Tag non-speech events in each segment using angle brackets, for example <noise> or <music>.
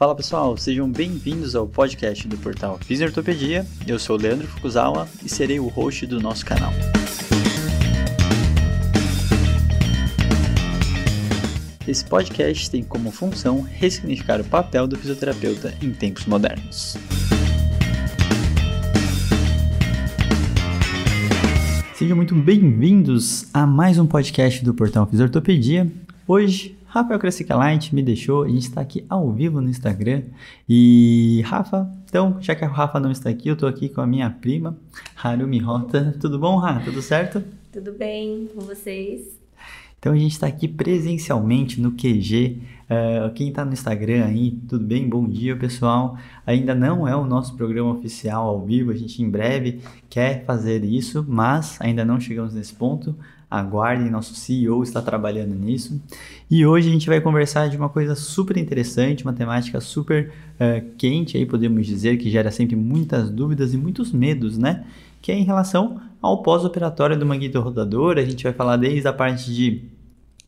Fala pessoal, sejam bem-vindos ao podcast do portal Fisiortopedia. Eu sou Leandro Fukuzawa e serei o host do nosso canal. Esse podcast tem como função ressignificar o papel do fisioterapeuta em tempos modernos. Sejam muito bem-vindos a mais um podcast do Portal Fisiortopedia. Hoje, Rafael Cressica Light me deixou, a gente está aqui ao vivo no Instagram. E Rafa, então, já que a Rafa não está aqui, eu estou aqui com a minha prima, Harumi Rota. Tudo bom, Rafa? Tudo certo? Tudo bem com vocês? Então a gente está aqui presencialmente no QG. Uh, eh, quem está no Instagram aí, tudo bem? Bom dia, pessoal. Ainda não é o nosso programa oficial ao vivo, a gente em breve quer fazer isso, mas ainda não chegamos nesse ponto. Aguardem, nosso CEO está trabalhando nisso. E hoje a gente vai conversar de uma coisa super interessante, uma temática super uh, quente, aí podemos dizer, que gera sempre muitas dúvidas e muitos medos, né? Que é em relação ao pós-operatório do manguito rodador. A gente vai falar desde a parte de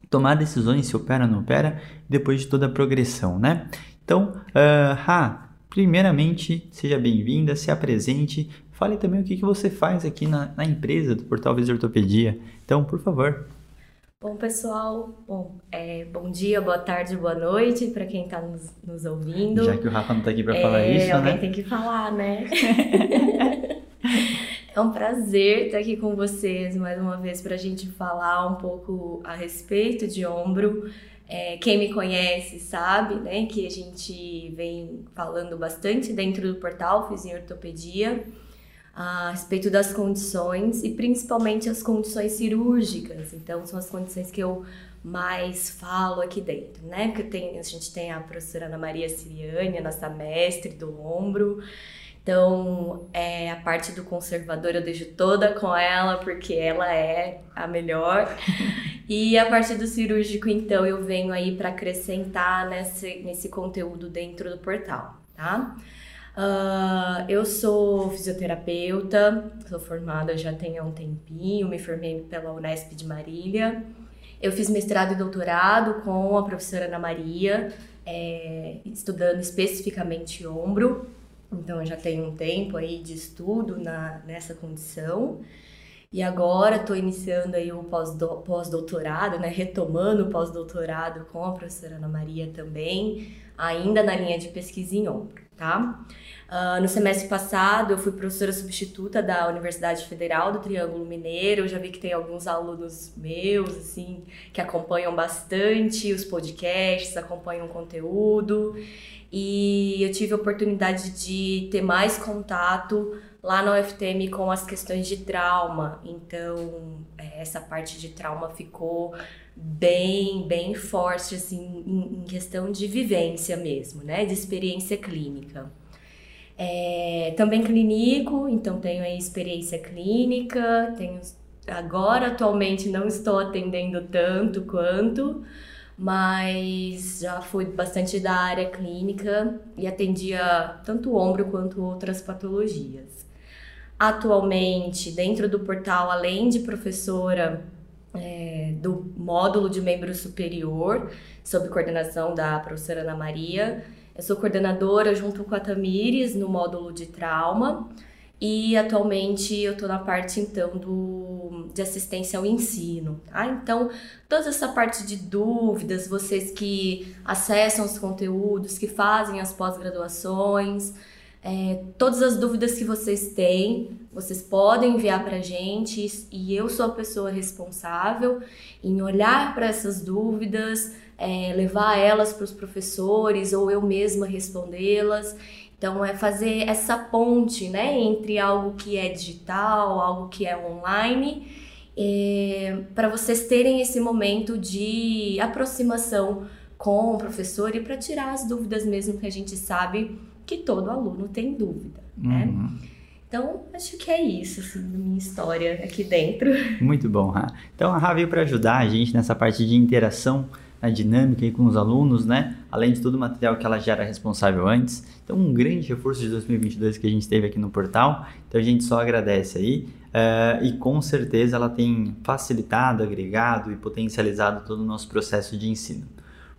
tomar decisões se opera ou não opera, depois de toda a progressão, né? Então, uh, Ha, primeiramente, seja bem-vinda, se apresente, fale também o que, que você faz aqui na, na empresa do Portal Visor Ortopedia. Então, por favor. Bom, pessoal, bom, é, bom dia, boa tarde, boa noite para quem está nos, nos, ouvindo. Já que o Rafa não está aqui para é, falar isso, alguém né? tem que falar, né? <laughs> É um prazer estar aqui com vocês mais uma vez para a gente falar um pouco a respeito de ombro. É, quem me conhece sabe né, que a gente vem falando bastante dentro do portal Fiz em Ortopedia a respeito das condições e principalmente as condições cirúrgicas. Então, são as condições que eu mais falo aqui dentro, né? Porque tem, a gente tem a professora Ana Maria Siriane, nossa mestre do ombro, então, é, a parte do conservador eu deixo toda com ela, porque ela é a melhor. <laughs> e a parte do cirúrgico, então, eu venho aí para acrescentar nesse, nesse conteúdo dentro do portal, tá? Uh, eu sou fisioterapeuta, sou formada já tem um tempinho, me formei pela Unesp de Marília. Eu fiz mestrado e doutorado com a professora Ana Maria, é, estudando especificamente ombro. Então eu já tenho um tempo aí de estudo na, nessa condição. E agora estou iniciando aí o pós-doutorado, né? Retomando o pós-doutorado com a professora Ana Maria também, ainda na linha de pesquisa em ombro, tá? Uh, no semestre passado eu fui professora substituta da Universidade Federal do Triângulo Mineiro. Eu já vi que tem alguns alunos meus, assim, que acompanham bastante os podcasts, acompanham o conteúdo e eu tive a oportunidade de ter mais contato lá na UFTM com as questões de trauma. Então, é, essa parte de trauma ficou bem, bem forte, assim, em, questão de vivência mesmo, né? De experiência clínica. É, também clínico, então tenho aí experiência clínica, tenho agora atualmente não estou atendendo tanto quanto, mas já fui bastante da área clínica e atendia tanto o ombro quanto outras patologias. Atualmente, dentro do portal, além de professora é, do módulo de membro superior, sob coordenação da professora Ana Maria, eu sou coordenadora junto com a Tamires no módulo de trauma e atualmente eu estou na parte então do, de assistência ao ensino. Tá? Então, toda essa parte de dúvidas, vocês que acessam os conteúdos, que fazem as pós-graduações, é, todas as dúvidas que vocês têm, vocês podem enviar para a gente e eu sou a pessoa responsável em olhar para essas dúvidas, é, levar elas para os professores ou eu mesma respondê-las. Então, é fazer essa ponte né, entre algo que é digital, algo que é online, é, para vocês terem esse momento de aproximação com o professor e para tirar as dúvidas mesmo que a gente sabe que todo aluno tem dúvida, né? Uhum. Então, acho que é isso, assim, da minha história aqui dentro. Muito bom, Ra. Então, a Ra veio para ajudar a gente nessa parte de interação a dinâmica aí com os alunos, né? Além de todo o material que ela já era responsável antes. Então, um grande reforço de 2022 que a gente teve aqui no portal. Então, a gente só agradece aí. Uh, e com certeza ela tem facilitado, agregado e potencializado todo o nosso processo de ensino.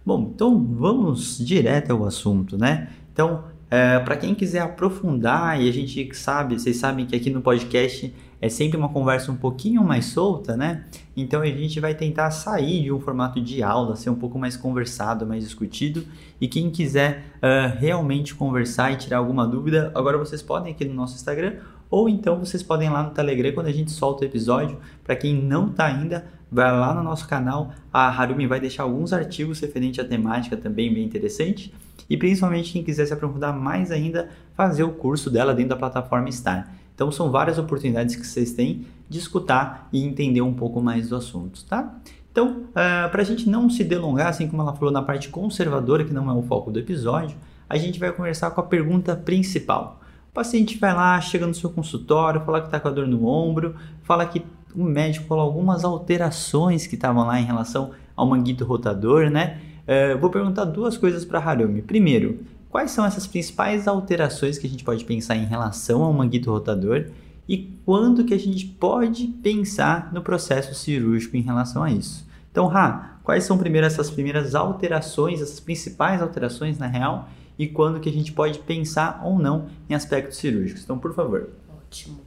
Bom, então vamos direto ao assunto, né? Então, é, para quem quiser aprofundar, e a gente sabe, vocês sabem que aqui no podcast é sempre uma conversa um pouquinho mais solta, né? Então a gente vai tentar sair de um formato de aula, ser um pouco mais conversado, mais discutido. E quem quiser uh, realmente conversar e tirar alguma dúvida, agora vocês podem aqui no nosso Instagram, ou então vocês podem ir lá no Telegram quando a gente solta o episódio. Para quem não está ainda, vai lá no nosso canal. A Harumi vai deixar alguns artigos referentes à temática também bem interessante. E principalmente quem quiser se aprofundar mais ainda, fazer o curso dela dentro da plataforma Star. Então são várias oportunidades que vocês têm de escutar e entender um pouco mais do assunto, tá? Então, uh, ah, para a gente não se delongar, assim como ela falou na parte conservadora, que não é o foco do episódio, a gente vai conversar com a pergunta principal. O paciente vai lá, chega no seu consultório, fala que está com a dor no ombro, fala que o médico falou algumas alterações que estavam lá em relação ao manguito rotador, né? Uh, vou perguntar duas coisas para Harumi. Primeiro, Quais são essas principais alterações que a gente pode pensar em relação ao manguito rotador e quando que a gente pode pensar no processo cirúrgico em relação a isso? Então, Ra, quais são primeiro essas primeiras alterações, essas principais alterações na real e quando que a gente pode pensar ou não em aspectos cirúrgicos? Então, por favor. Ótimo.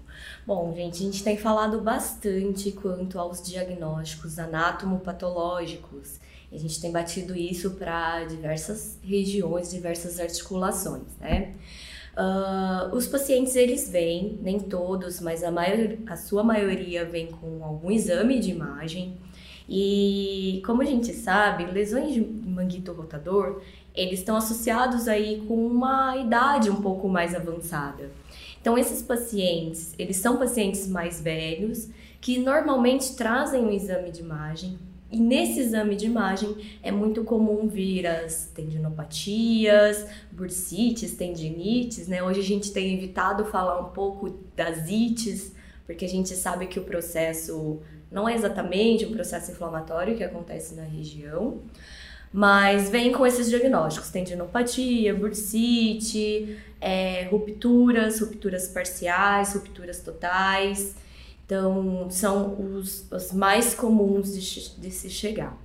Bom, gente, a gente tem falado bastante quanto aos diagnósticos anatomopatológicos a gente tem batido isso para diversas regiões, diversas articulações, né? Uh, os pacientes eles vêm, nem todos, mas a, maior, a sua maioria vem com algum exame de imagem. E como a gente sabe, lesões de manguito rotador, eles estão associados aí com uma idade um pouco mais avançada. Então esses pacientes, eles são pacientes mais velhos que normalmente trazem um exame de imagem e nesse exame de imagem é muito comum vir as tendinopatias, bursites, tendinites, né? Hoje a gente tem evitado falar um pouco das ites, porque a gente sabe que o processo não é exatamente um processo inflamatório que acontece na região, mas vem com esses diagnósticos: tendinopatia, bursite, é, rupturas, rupturas parciais, rupturas totais. Então, são os, os mais comuns de, de se chegar.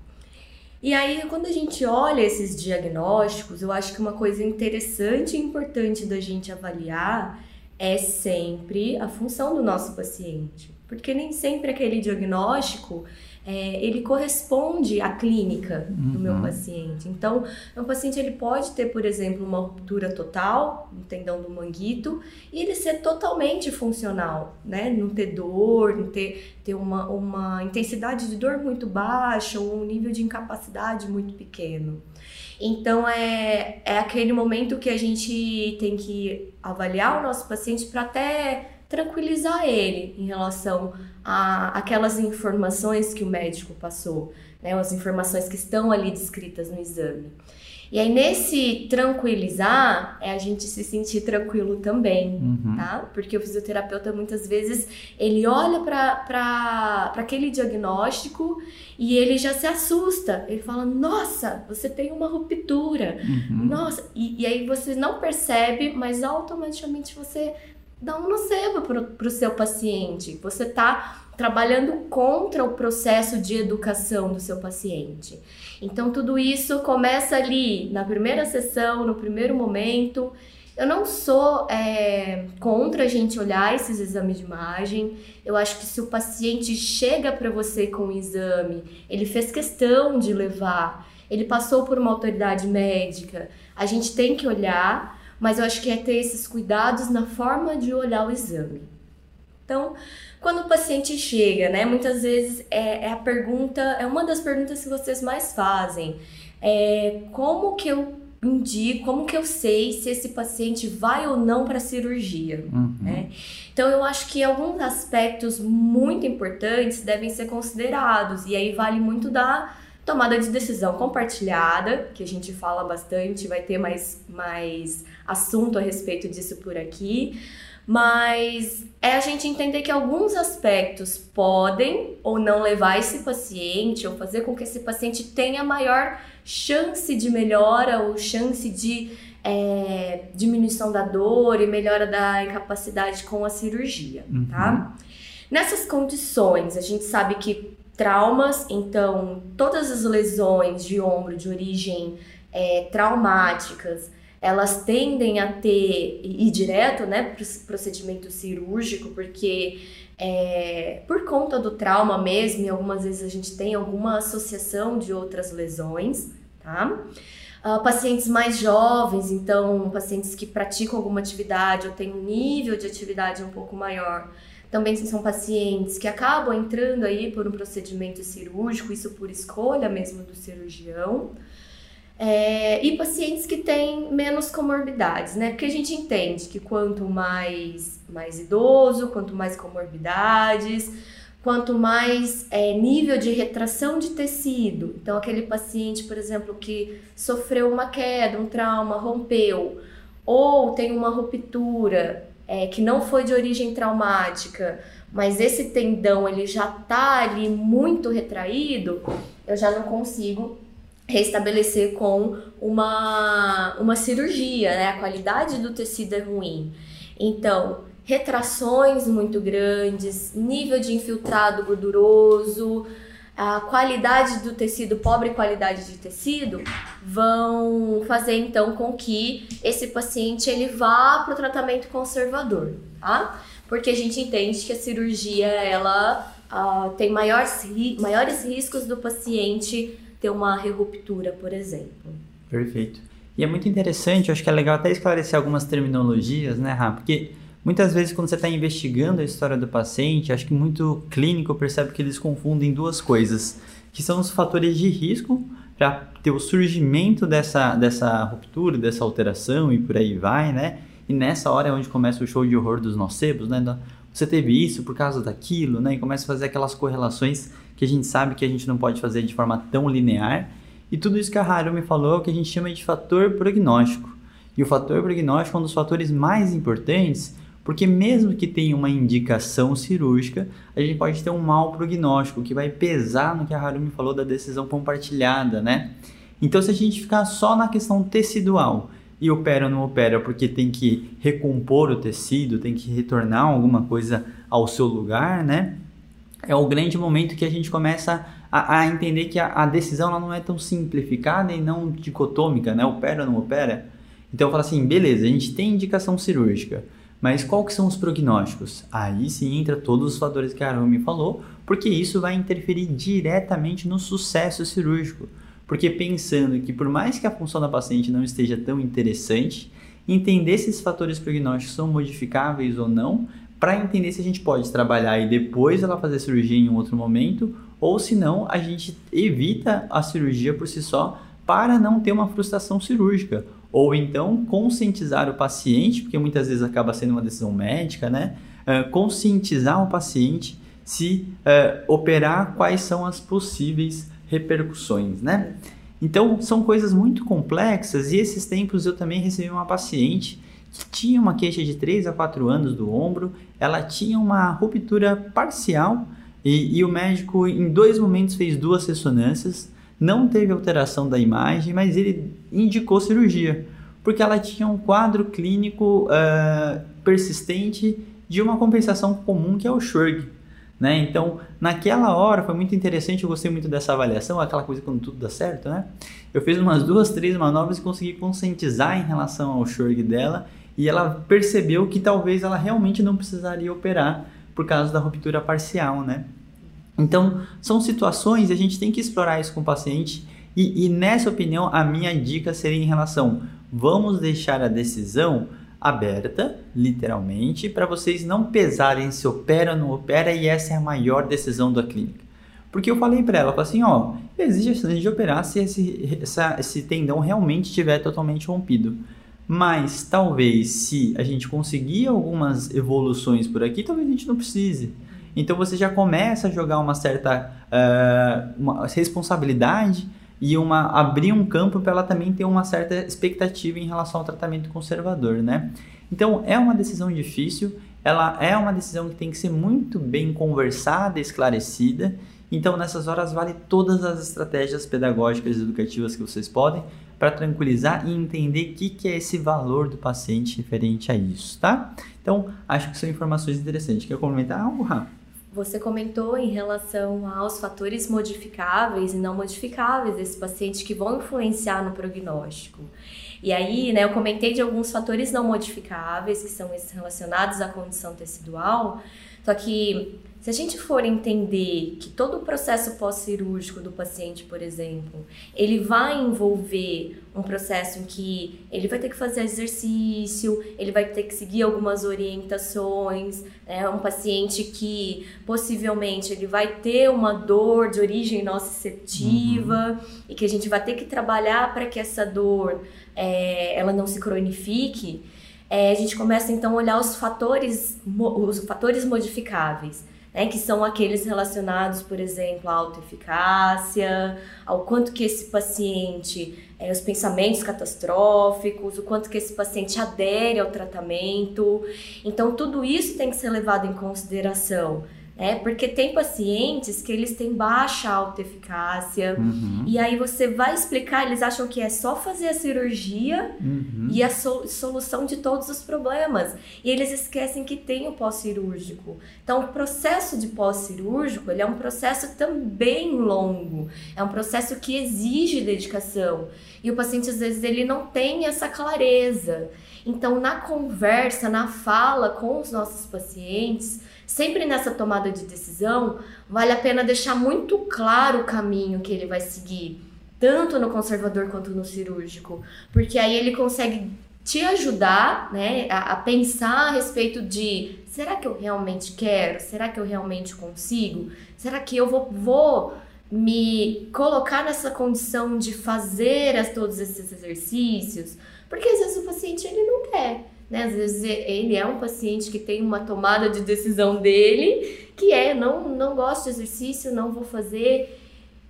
E aí, quando a gente olha esses diagnósticos, eu acho que uma coisa interessante e importante da gente avaliar é sempre a função do nosso paciente. Porque nem sempre aquele diagnóstico é, ele corresponde à clínica uhum. do meu uhum. paciente. Então, o paciente ele pode ter, por exemplo, uma ruptura total no tendão do manguito e ele ser totalmente funcional, né? Não ter dor, não ter, ter uma, uma intensidade de dor muito baixa ou um nível de incapacidade muito pequeno. Então, é, é aquele momento que a gente tem que avaliar o nosso paciente para até tranquilizar ele em relação a aquelas informações que o médico passou, né, as informações que estão ali descritas no exame. E aí, nesse tranquilizar, é a gente se sentir tranquilo também, uhum. tá? Porque o fisioterapeuta, muitas vezes, ele olha para aquele diagnóstico e ele já se assusta. Ele fala, nossa, você tem uma ruptura. Uhum. Nossa, e, e aí você não percebe, mas automaticamente você dá um nocebo para o seu paciente. Você está trabalhando contra o processo de educação do seu paciente. Então, tudo isso começa ali na primeira sessão, no primeiro momento. Eu não sou é, contra a gente olhar esses exames de imagem. Eu acho que se o paciente chega para você com o exame, ele fez questão de levar, ele passou por uma autoridade médica, a gente tem que olhar mas eu acho que é ter esses cuidados na forma de olhar o exame. Então, quando o paciente chega, né, muitas vezes é, é a pergunta, é uma das perguntas que vocês mais fazem. É, como que eu indico, como que eu sei se esse paciente vai ou não para a cirurgia, uhum. né? Então eu acho que alguns aspectos muito importantes devem ser considerados e aí vale muito da tomada de decisão compartilhada, que a gente fala bastante, vai ter mais mais assunto a respeito disso por aqui, mas é a gente entender que alguns aspectos podem ou não levar esse paciente ou fazer com que esse paciente tenha maior chance de melhora ou chance de é, diminuição da dor e melhora da incapacidade com a cirurgia, tá? uhum. tá? Nessas condições, a gente sabe que traumas, então todas as lesões de ombro de origem é, traumáticas, elas tendem a ter ir direto, né, procedimento cirúrgico, porque é, por conta do trauma mesmo, e algumas vezes a gente tem alguma associação de outras lesões, tá? Uh, pacientes mais jovens, então pacientes que praticam alguma atividade ou têm um nível de atividade um pouco maior, também são pacientes que acabam entrando aí por um procedimento cirúrgico, isso por escolha mesmo do cirurgião. É, e pacientes que têm menos comorbidades, né? Porque a gente entende que quanto mais, mais idoso, quanto mais comorbidades, quanto mais é, nível de retração de tecido. Então, aquele paciente, por exemplo, que sofreu uma queda, um trauma, rompeu, ou tem uma ruptura é, que não foi de origem traumática, mas esse tendão ele já tá ali muito retraído, eu já não consigo restabelecer com uma, uma cirurgia, né? A qualidade do tecido é ruim. Então, retrações muito grandes, nível de infiltrado gorduroso, a qualidade do tecido, pobre qualidade de tecido, vão fazer então com que esse paciente ele vá para o tratamento conservador, tá? Porque a gente entende que a cirurgia ela uh, tem maiores, maiores riscos do paciente ter uma ruptura, por exemplo. Perfeito. E é muito interessante, acho que é legal até esclarecer algumas terminologias, né, Rá? Porque Muitas vezes, quando você está investigando a história do paciente, acho que muito clínico percebe que eles confundem duas coisas, que são os fatores de risco para ter o surgimento dessa, dessa ruptura, dessa alteração e por aí vai, né? E nessa hora é onde começa o show de horror dos nocebos, né? Você teve isso por causa daquilo, né? E começa a fazer aquelas correlações que a gente sabe que a gente não pode fazer de forma tão linear. E tudo isso que a Haru me falou é o que a gente chama de fator prognóstico. E o fator prognóstico é um dos fatores mais importantes porque mesmo que tenha uma indicação cirúrgica, a gente pode ter um mau prognóstico que vai pesar no que a Harumi falou da decisão compartilhada, né? Então se a gente ficar só na questão tecidual e opera ou não opera porque tem que recompor o tecido, tem que retornar alguma coisa ao seu lugar, né? É o grande momento que a gente começa a, a entender que a, a, decisão ela não é tão simplificada e não dicotômica, né? Opera ou não opera. Então fala assim, beleza, a gente tem indicação cirúrgica. Mas qual que são os prognósticos? Aí sim entra todos os fatores que a Arumi falou, porque isso vai interferir diretamente no sucesso cirúrgico. Porque pensando que por mais que a função da paciente não esteja tão interessante, entender se esses fatores prognósticos são modificáveis ou não, para entender se a gente pode trabalhar e depois ela fazer cirurgia em um outro momento, ou se não, a gente evita a cirurgia por si só para não ter uma frustração cirúrgica ou então conscientizar o paciente, porque muitas vezes acaba sendo uma decisão médica, né? Uh, conscientizar o paciente se uh, operar, quais são as possíveis repercussões, né? Então, são coisas muito complexas e esses tempos eu também recebi uma paciente que tinha uma queixa de 3 a 4 anos do ombro, ela tinha uma ruptura parcial e, e o médico em dois momentos fez duas ressonâncias, não teve alteração da imagem, mas ele indicou cirurgia, porque ela tinha um quadro clínico uh, persistente de uma compensação comum que é o Schurg. Né? Então, naquela hora foi muito interessante, eu gostei muito dessa avaliação, aquela coisa quando tudo dá certo, né? Eu fiz umas duas, três manobras e consegui conscientizar em relação ao Schurg dela e ela percebeu que talvez ela realmente não precisaria operar por causa da ruptura parcial, né? Então, são situações e a gente tem que explorar isso com o paciente. E, e nessa opinião, a minha dica seria em relação: vamos deixar a decisão aberta, literalmente, para vocês não pesarem se opera ou não opera, e essa é a maior decisão da clínica. Porque eu falei para ela, falei assim, ó, existe a chance de operar se esse, essa, esse tendão realmente estiver totalmente rompido. Mas talvez se a gente conseguir algumas evoluções por aqui, talvez a gente não precise. Então você já começa a jogar uma certa uh, uma responsabilidade e uma abrir um campo para ela também ter uma certa expectativa em relação ao tratamento conservador, né? Então é uma decisão difícil, ela é uma decisão que tem que ser muito bem conversada, esclarecida. Então nessas horas vale todas as estratégias pedagógicas e educativas que vocês podem para tranquilizar e entender o que, que é esse valor do paciente referente a isso, tá? Então acho que são informações interessantes. Quer comentar algo, Rafa? Você comentou em relação aos fatores modificáveis e não modificáveis desse paciente que vão influenciar no prognóstico. E aí, né, eu comentei de alguns fatores não modificáveis, que são esses relacionados à condição tecidual, só que se a gente for entender que todo o processo pós-cirúrgico do paciente, por exemplo, ele vai envolver um processo em que ele vai ter que fazer exercício, ele vai ter que seguir algumas orientações, é um paciente que possivelmente ele vai ter uma dor de origem nociceptiva uhum. e que a gente vai ter que trabalhar para que essa dor é, ela não se cronifique. É, a gente começa então a olhar os fatores, os fatores modificáveis né, que são aqueles relacionados, por exemplo, à autoeficácia, ao quanto que esse paciente, é, os pensamentos catastróficos, o quanto que esse paciente adere ao tratamento. Então, tudo isso tem que ser levado em consideração. É, porque tem pacientes que eles têm baixa autoeficácia uhum. e aí você vai explicar, eles acham que é só fazer a cirurgia uhum. e a so solução de todos os problemas. E eles esquecem que tem o pós-cirúrgico. Então, o processo de pós-cirúrgico, ele é um processo também longo. É um processo que exige dedicação. E o paciente, às vezes, ele não tem essa clareza. Então, na conversa, na fala com os nossos pacientes, sempre nessa tomada de decisão, vale a pena deixar muito claro o caminho que ele vai seguir, tanto no conservador quanto no cirúrgico, porque aí ele consegue te ajudar né, a, a, pensar a respeito de será que eu realmente quero? Será que eu realmente consigo? Será que eu vou, vou me colocar nessa condição de fazer as, todos esses exercícios? Porque às vezes o paciente ele não quer. Né? Às vezes ele é um paciente que tem uma tomada de decisão dele, que é não, não gosto de exercício, não vou fazer.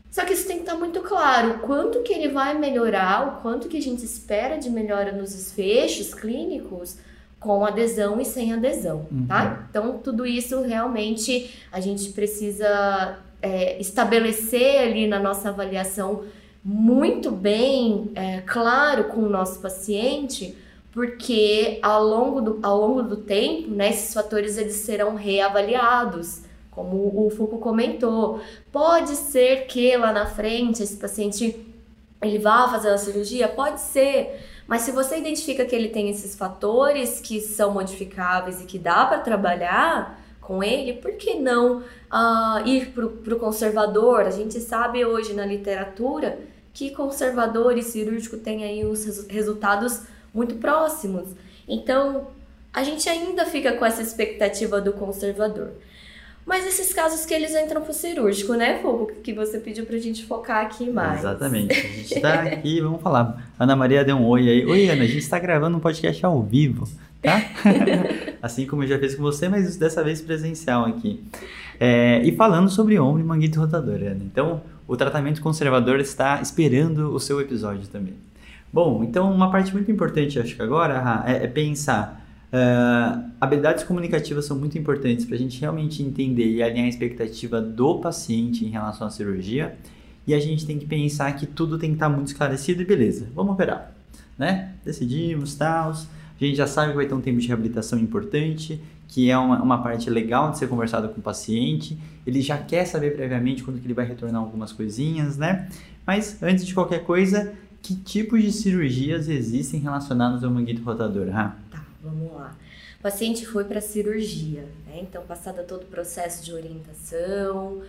Só que isso tem que estar muito claro, o quanto que ele vai melhorar, o quanto que a gente espera de melhora nos desfechos clínicos com adesão e sem adesão, uhum. tá? Então, tudo isso realmente a gente precisa é, estabelecer ali na nossa avaliação muito bem é, claro com o nosso paciente, porque ao longo do, ao longo do tempo, né, esses fatores eles serão reavaliados, como o Foucault comentou. Pode ser que lá na frente esse paciente ele vá fazer a cirurgia, pode ser, mas se você identifica que ele tem esses fatores que são modificáveis e que dá para trabalhar com ele, por que não uh, ir para o conservador? A gente sabe hoje na literatura que conservador e cirúrgico têm aí os resultados muito próximos. Então, a gente ainda fica com essa expectativa do conservador. Mas esses casos que eles entram pro cirúrgico, né, Fogo? Que você pediu pra gente focar aqui mais. Exatamente. A gente tá aqui, vamos falar. Ana Maria deu um oi aí. Oi, Ana, a gente tá gravando um podcast ao vivo, tá? <laughs> assim como eu já fiz com você, mas dessa vez presencial aqui. É, e falando sobre ombro e manguito rotador, Ana. Então, o tratamento conservador está esperando o seu episódio também. Bom, então uma parte muito importante, acho que agora, é, é pensar. Uh, habilidades comunicativas são muito importantes para a gente realmente entender e alinhar a expectativa do paciente em relação à cirurgia. E a gente tem que pensar que tudo tem que estar tá muito esclarecido e beleza, vamos operar. Né? Decidimos, tal. A gente já sabe que vai ter um tempo de reabilitação importante, que é uma, uma parte legal de ser conversado com o paciente. Ele já quer saber previamente quando que ele vai retornar algumas coisinhas, né? Mas antes de qualquer coisa, que tipos de cirurgias existem relacionadas ao manguito rotador? Tá, vamos lá. O paciente foi para cirurgia, né? Então, passado todo o processo de orientação,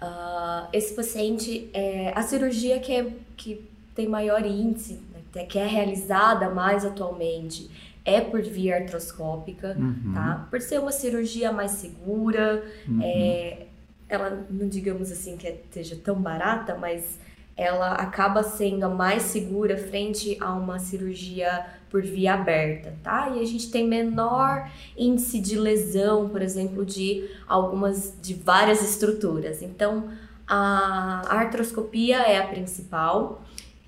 uh, esse paciente, é, a cirurgia que, é, que tem maior índice, né? que é realizada mais atualmente, é por via artroscópica, uhum. tá? Por ser uma cirurgia mais segura, uhum. é, ela não digamos assim que esteja tão barata, mas ela acaba sendo a mais segura frente a uma cirurgia por via aberta, tá? E a gente tem menor índice de lesão, por exemplo, de algumas, de várias estruturas. Então, a artroscopia é a principal.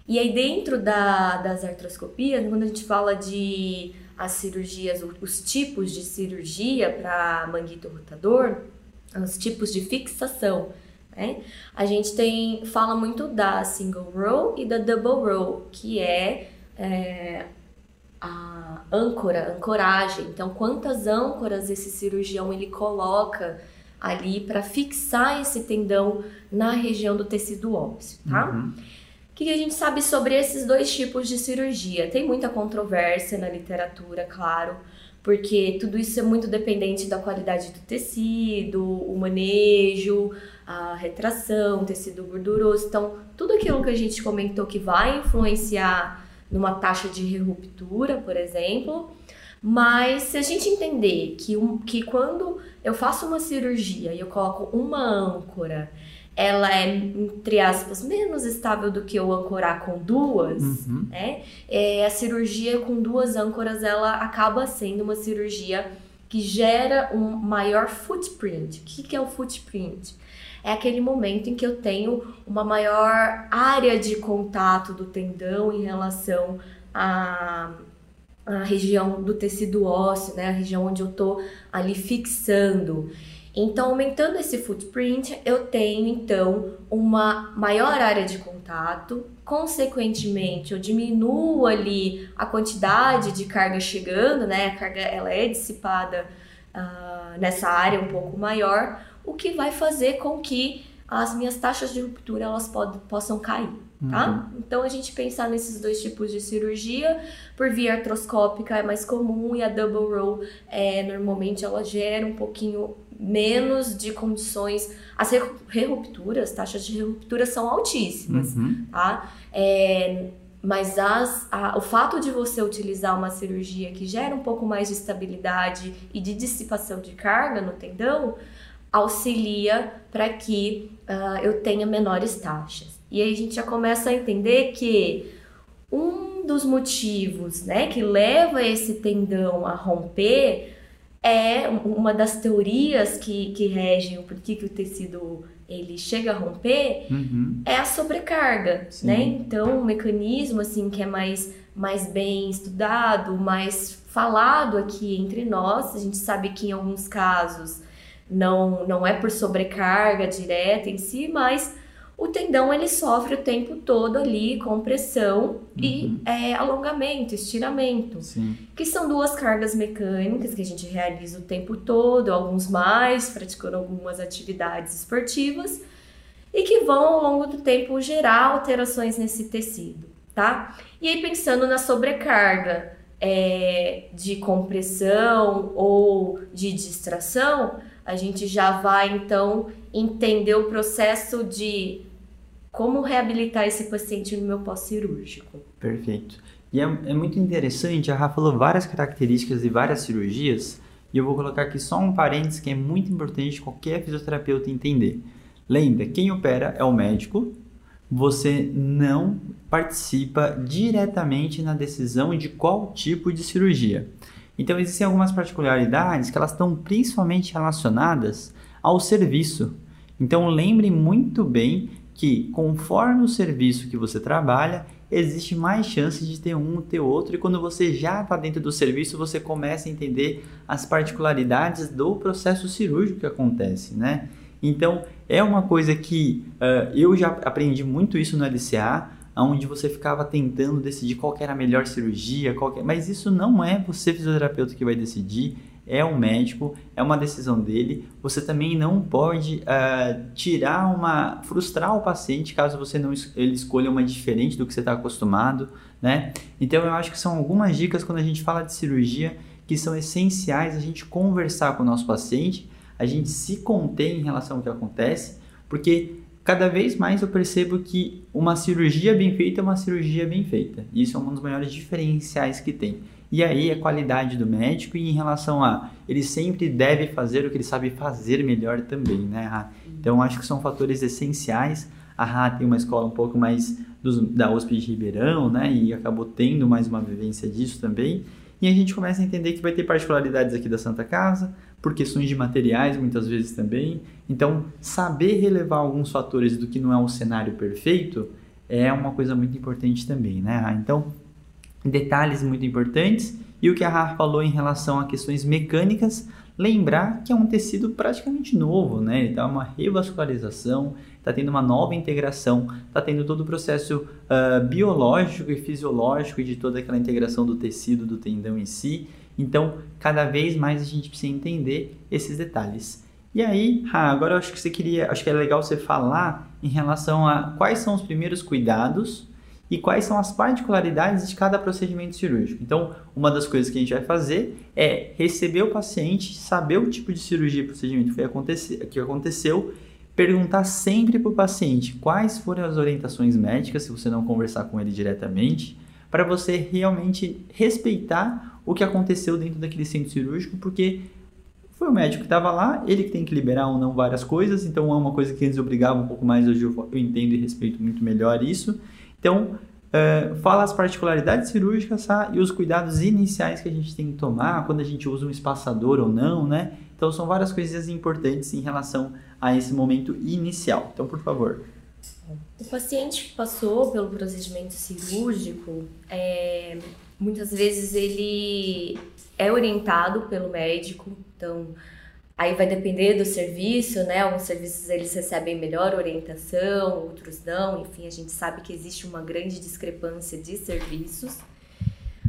E aí, dentro da, das artroscopias, quando a gente fala de as cirurgias, os tipos de cirurgia para manguito rotador, os tipos de fixação. Né? A gente tem fala muito da single row e da double row, que é, é a âncora, ancoragem. Então, quantas âncoras esse cirurgião ele coloca ali para fixar esse tendão na região do tecido ósseo, tá? Uhum. O que a gente sabe sobre esses dois tipos de cirurgia? Tem muita controvérsia na literatura, claro, porque tudo isso é muito dependente da qualidade do tecido, o manejo, a retração, tecido gorduroso. Então, tudo aquilo que a gente comentou que vai influenciar numa taxa de ruptura, por exemplo, mas se a gente entender que, um, que quando eu faço uma cirurgia e eu coloco uma âncora, ela é, entre aspas, menos estável do que eu ancorar com duas, uhum. né? É, a cirurgia com duas âncoras, ela acaba sendo uma cirurgia que gera um maior footprint. O que, que é o footprint? É aquele momento em que eu tenho uma maior área de contato do tendão em relação a a região do tecido ósseo, né, a região onde eu tô ali fixando. Então, aumentando esse footprint, eu tenho então uma maior área de contato, consequentemente, eu diminuo ali a quantidade de carga chegando, né? A carga ela é dissipada uh, nessa área um pouco maior, o que vai fazer com que as minhas taxas de ruptura elas pod possam cair tá? Uhum. Então a gente pensar nesses dois tipos de cirurgia, por via artroscópica é mais comum e a double roll é, normalmente ela gera um pouquinho menos de condições. As rerupturas, taxas de ruptura são altíssimas, uhum. tá? É, mas as, a, o fato de você utilizar uma cirurgia que gera um pouco mais de estabilidade e de dissipação de carga no tendão auxilia para que uh, eu tenha menores taxas. E aí a gente já começa a entender que um dos motivos, né, que leva esse tendão a romper é uma das teorias que, que regem o porquê que o tecido ele chega a romper uhum. é a sobrecarga, Sim. né? Então, um mecanismo assim que é mais mais bem estudado, mais falado aqui entre nós, a gente sabe que em alguns casos não não é por sobrecarga direta em si, mas o tendão ele sofre o tempo todo ali compressão uhum. e é, alongamento, estiramento, Sim. que são duas cargas mecânicas que a gente realiza o tempo todo, alguns mais, praticando algumas atividades esportivas e que vão ao longo do tempo gerar alterações nesse tecido, tá? E aí pensando na sobrecarga é, de compressão ou de distração, a gente já vai então entender o processo de como reabilitar esse paciente no meu pós-cirúrgico. Perfeito. E é, é, muito interessante, a Rafa falou várias características de várias cirurgias, e eu vou colocar aqui só um parênteses que é muito importante qualquer fisioterapeuta entender. Lembra, quem opera é o médico, você não participa diretamente na decisão de qual tipo de cirurgia. Então existem algumas particularidades que elas estão principalmente relacionadas ao serviço. Então lembre muito bem que conforme o serviço que você trabalha, existe mais chance de ter um, ter outro, e quando você já está dentro do serviço, você começa a entender as particularidades do processo cirúrgico que acontece, né? Então, é uma coisa que uh, eu já aprendi muito isso no LCA, onde você ficava tentando decidir qual era a melhor cirurgia, qual mas isso não é você fisioterapeuta que vai decidir, é um médico, é uma decisão dele. Você também não pode uh, tirar uma, frustrar o paciente caso você não ele escolha uma diferente do que você está acostumado, né? Então eu acho que são algumas dicas quando a gente fala de cirurgia que são essenciais a gente conversar com o nosso paciente, a gente se conter em relação ao que acontece, porque cada vez mais eu percebo que uma cirurgia bem feita é uma cirurgia bem feita. Isso é um dos maiores diferenciais que tem. E aí a qualidade do médico e em relação a ele sempre deve fazer o que ele sabe fazer melhor também, né? Então acho que são fatores essenciais. A Rá tem uma escola um pouco mais dos, da USP de Ribeirão, né, e acabou tendo mais uma vivência disso também. E a gente começa a entender que vai ter particularidades aqui da Santa Casa, por questões de materiais muitas vezes também. Então, saber relevar alguns fatores do que não é um cenário perfeito é uma coisa muito importante também, né? Então, detalhes muito importantes e o que a Rafa falou em relação a questões mecânicas, lembrar que é um tecido praticamente novo, né? Ele está uma revascularização, está tendo uma nova integração, está tendo todo o processo uh, biológico e fisiológico de toda aquela integração do tecido, do tendão em si. Então, cada vez mais a gente precisa entender esses detalhes. E aí, agora eu acho que você queria, acho que é legal você falar em relação a quais são os primeiros cuidados e quais são as particularidades de cada procedimento cirúrgico. Então, uma das coisas que a gente vai fazer é receber o paciente, saber o tipo de cirurgia e procedimento que, acontecer, que aconteceu, perguntar sempre para o paciente quais foram as orientações médicas, se você não conversar com ele diretamente, para você realmente respeitar o que aconteceu dentro daquele centro cirúrgico, porque foi o médico que estava lá, ele que tem que liberar ou não várias coisas, então é uma coisa que antes obrigava um pouco mais, hoje eu entendo e respeito muito melhor isso. Então, uh, fala as particularidades cirúrgicas tá? e os cuidados iniciais que a gente tem que tomar quando a gente usa um espaçador ou não, né? Então, são várias coisas importantes em relação a esse momento inicial. Então, por favor. O paciente que passou pelo procedimento cirúrgico, é, muitas vezes ele é orientado pelo médico, então aí vai depender do serviço, né? Alguns serviços eles recebem melhor orientação, outros não, enfim, a gente sabe que existe uma grande discrepância de serviços,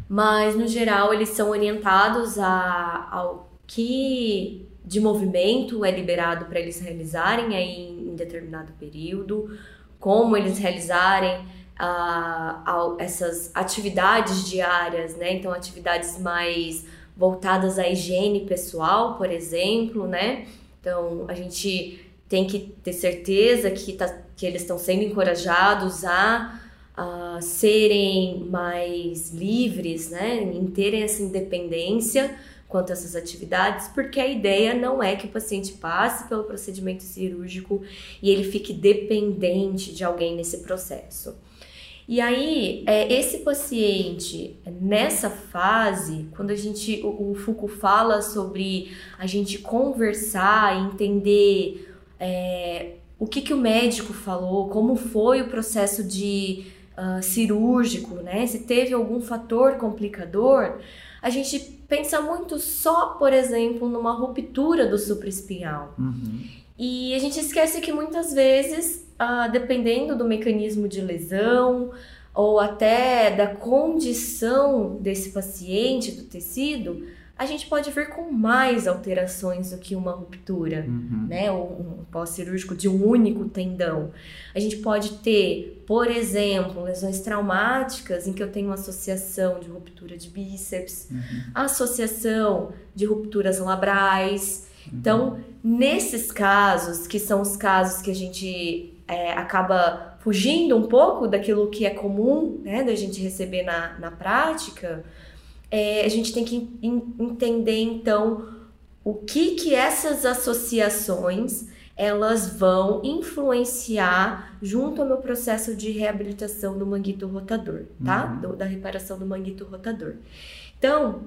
mas no geral eles são orientados a, ao que de movimento é liberado para eles realizarem aí em, em determinado período, como eles realizarem uh, essas atividades diárias, né? Então, atividades mais voltadas à higiene pessoal, por exemplo, né? Então, a gente tem que ter certeza que, tá, que eles estão sendo encorajados a, a serem mais livres, né? Em terem essa independência quanto a essas atividades, porque a ideia não é que o paciente passe pelo procedimento cirúrgico e ele fique dependente de alguém nesse processo. E aí, é, esse paciente, nessa fase, quando a gente, o, o Foucault fala sobre a gente conversar entender é, o que, que o médico falou, como foi o processo de uh, cirúrgico, né? Se teve algum fator complicador, a gente pensa muito só, por exemplo, numa ruptura do supraespinhal. Uhum. E a gente esquece que muitas vezes ah, dependendo do mecanismo de lesão ou até da condição desse paciente, do tecido, a gente pode ver com mais alterações do que uma ruptura, uhum. né? Ou um pós-cirúrgico de um único tendão. A gente pode ter, por exemplo, lesões traumáticas em que eu tenho associação de ruptura de bíceps, uhum. associação de rupturas labrais. Então, nesses casos, que são os casos que a gente é, acaba fugindo um pouco daquilo que é comum, né, da gente receber na, na prática, é, a gente tem que entender então o que que essas associações elas vão influenciar junto ao meu processo de reabilitação do manguito rotador, tá? Uhum. Do, da reparação do manguito rotador. Então,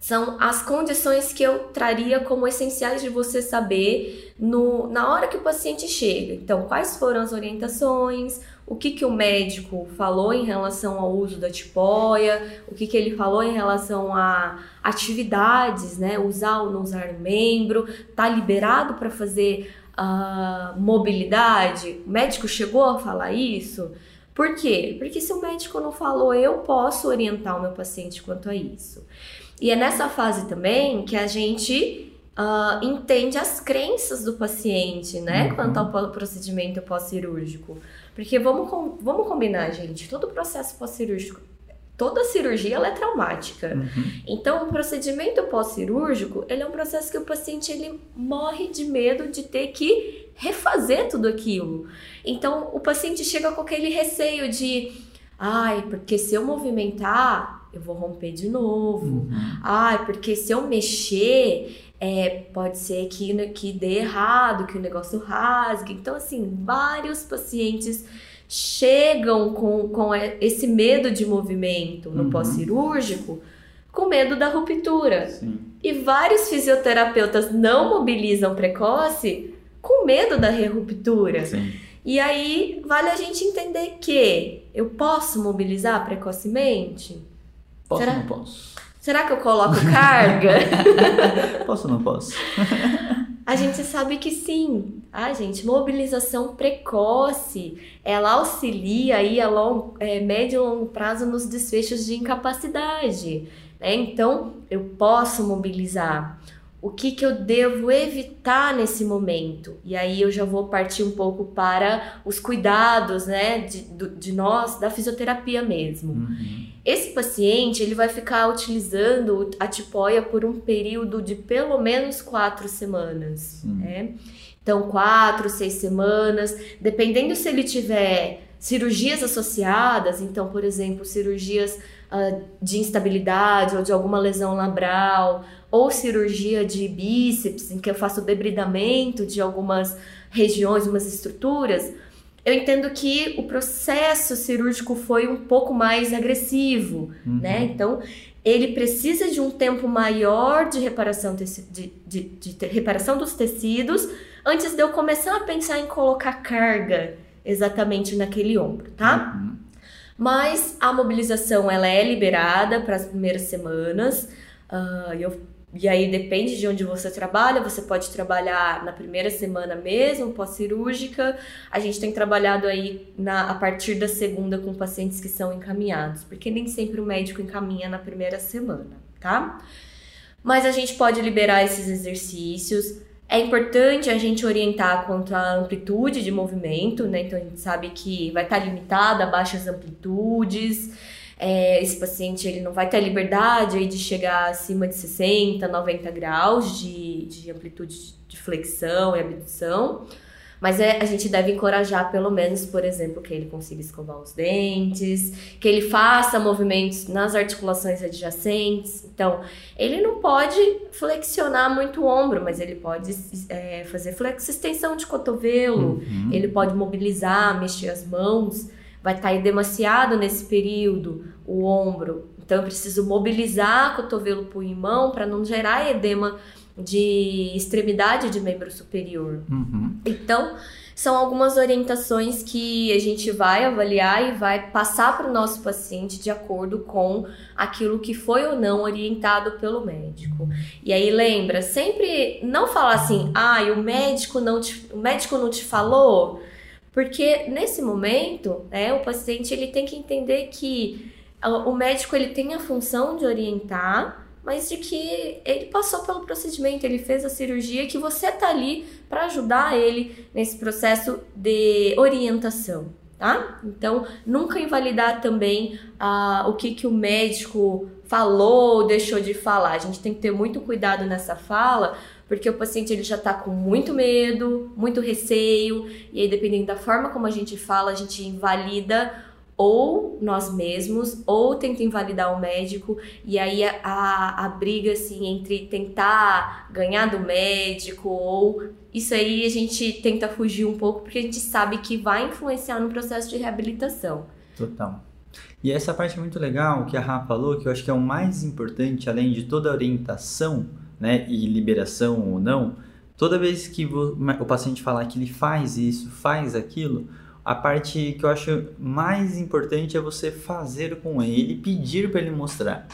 são as condições que eu traria como essenciais de você saber no, na hora que o paciente chega. Então, quais foram as orientações, o que, que o médico falou em relação ao uso da tipóia, o que, que ele falou em relação a atividades, né? Usar ou não usar o membro, tá liberado para fazer uh, mobilidade? O médico chegou a falar isso? Por quê? Porque se o médico não falou, eu posso orientar o meu paciente quanto a isso. E é nessa fase também que a gente uh, entende as crenças do paciente, né? Uhum. Quanto ao procedimento pós-cirúrgico. Porque vamos, vamos combinar, gente, todo processo pós-cirúrgico toda cirurgia ela é traumática. Uhum. Então, o procedimento pós-cirúrgico, ele é um processo que o paciente ele morre de medo de ter que refazer tudo aquilo. Então, o paciente chega com aquele receio de, ai, porque se eu movimentar, eu vou romper de novo. Uhum. Ah, porque se eu mexer, é, pode ser que, que dê errado, que o negócio rasgue. Então, assim, vários pacientes chegam com, com esse medo de movimento no uhum. pós-cirúrgico com medo da ruptura. Sim. E vários fisioterapeutas não mobilizam precoce com medo da ruptura. Sim. E aí vale a gente entender que eu posso mobilizar precocemente? Posso ou não posso? Será que eu coloco carga? <laughs> posso ou não posso? A gente sabe que sim. Ah, gente, mobilização precoce, ela auxilia aí a long, é, médio e longo prazo nos desfechos de incapacidade. Né? Então, eu posso mobilizar. O que, que eu devo evitar nesse momento? E aí eu já vou partir um pouco para os cuidados, né, de, de nós, da fisioterapia mesmo. Uhum. Esse paciente, ele vai ficar utilizando a tipóia por um período de pelo menos quatro semanas, uhum. né? Então, quatro, seis semanas, dependendo se ele tiver cirurgias associadas, então, por exemplo, cirurgias uh, de instabilidade ou de alguma lesão labral, ou cirurgia de bíceps, em que eu faço debridamento de algumas regiões, umas estruturas, eu entendo que o processo cirúrgico foi um pouco mais agressivo, uhum. né? Então, ele precisa de um tempo maior de reparação, de, de, de, de reparação dos tecidos antes de eu começar a pensar em colocar carga exatamente naquele ombro, tá? Uhum. Mas a mobilização ela é liberada para as primeiras semanas. Uh, eu e aí depende de onde você trabalha, você pode trabalhar na primeira semana mesmo, pós-cirúrgica. A gente tem trabalhado aí na, a partir da segunda com pacientes que são encaminhados, porque nem sempre o médico encaminha na primeira semana, tá? Mas a gente pode liberar esses exercícios. É importante a gente orientar quanto à amplitude de movimento, né? Então a gente sabe que vai estar limitada a baixas amplitudes. É, esse paciente ele não vai ter a liberdade aí de chegar acima de 60, 90 graus de, de amplitude de flexão e abdução. Mas é, a gente deve encorajar, pelo menos, por exemplo, que ele consiga escovar os dentes, que ele faça movimentos nas articulações adjacentes. Então, ele não pode flexionar muito o ombro, mas ele pode é, fazer flexo extensão de cotovelo, uhum. ele pode mobilizar, mexer as mãos vai estar tá edemaciado nesse período, o ombro. Então eu preciso mobilizar cotovelo, punho e mão para não gerar edema de extremidade de membro superior. Uhum. Então, são algumas orientações que a gente vai avaliar e vai passar para o nosso paciente de acordo com aquilo que foi ou não orientado pelo médico. E aí lembra, sempre não falar assim, ah, o médico não te, o médico não te falou. Porque nesse momento, né, o paciente ele tem que entender que o médico ele tem a função de orientar, mas de que ele passou pelo procedimento, ele fez a cirurgia, que você tá ali para ajudar ele nesse processo de orientação, tá? Então, nunca invalidar também ah, o que, que o médico falou ou deixou de falar. A gente tem que ter muito cuidado nessa fala, porque o paciente ele já está com muito medo, muito receio, e aí dependendo da forma como a gente fala, a gente invalida ou nós mesmos, ou tenta invalidar o médico, e aí a, a, a, briga assim entre tentar ganhar do médico, ou isso aí a gente tenta fugir um pouco, porque a gente sabe que vai influenciar no processo de reabilitação. Total. E essa parte é muito legal que a Rafa falou, que eu acho que é o mais importante, além de toda a orientação, né, e liberação ou não, toda vez que o paciente falar que ele faz isso, faz aquilo, a parte que eu acho mais importante é você fazer com ele, pedir para ele mostrar.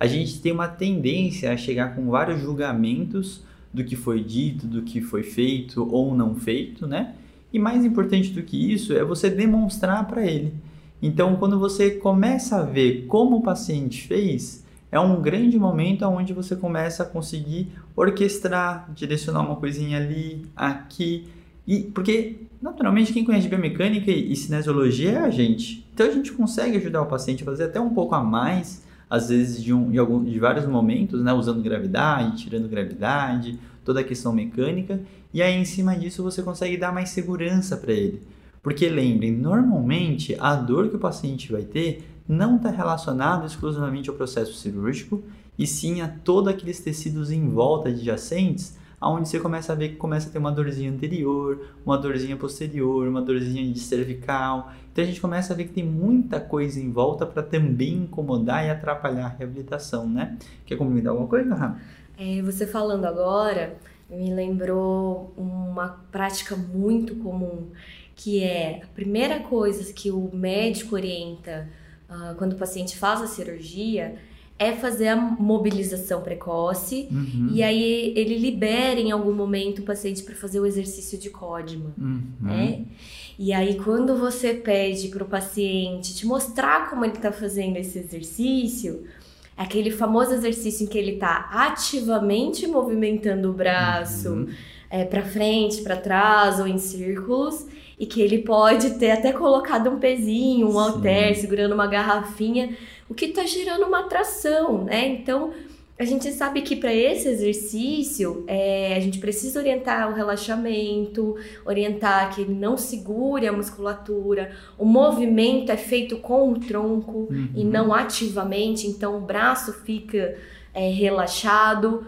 A gente tem uma tendência a chegar com vários julgamentos do que foi dito, do que foi feito ou não feito, né? E mais importante do que isso é você demonstrar para ele. Então, quando você começa a ver como o paciente fez, é um grande momento onde você começa a conseguir orquestrar, direcionar uma coisinha ali, aqui. E porque naturalmente quem conhece biomecânica e cinesiologia é a gente. Então a gente consegue ajudar o paciente a fazer até um pouco a mais, às vezes de, um, de, algum, de vários momentos, né, usando gravidade, tirando gravidade, toda a questão mecânica, e aí em cima disso você consegue dar mais segurança para ele. Porque lembrem, normalmente a dor que o paciente vai ter não está relacionado exclusivamente ao processo cirúrgico, e sim a todos aqueles tecidos em volta adjacentes, aonde você começa a ver que começa a ter uma dorzinha anterior, uma dorzinha posterior, uma dorzinha de cervical. Então a gente começa a ver que tem muita coisa em volta para também incomodar e atrapalhar a reabilitação, né? Quer comentar alguma coisa, Rafa? É, você falando agora me lembrou uma prática muito comum, que é a primeira coisa que o médico orienta uh, quando o paciente faz a cirurgia, é fazer a mobilização precoce uhum. e aí ele libera em algum momento o paciente para fazer o exercício de Codman, uhum. né? E aí quando você pede para o paciente te mostrar como ele está fazendo esse exercício, É aquele famoso exercício em que ele está ativamente movimentando o braço uhum. é, para frente, para trás ou em círculos e que ele pode ter até colocado um pezinho, um halter, segurando uma garrafinha, o que está gerando uma atração, né? Então, a gente sabe que para esse exercício é, a gente precisa orientar o relaxamento, orientar que ele não segure a musculatura. O movimento é feito com o tronco uhum. e não ativamente, então o braço fica é, relaxado.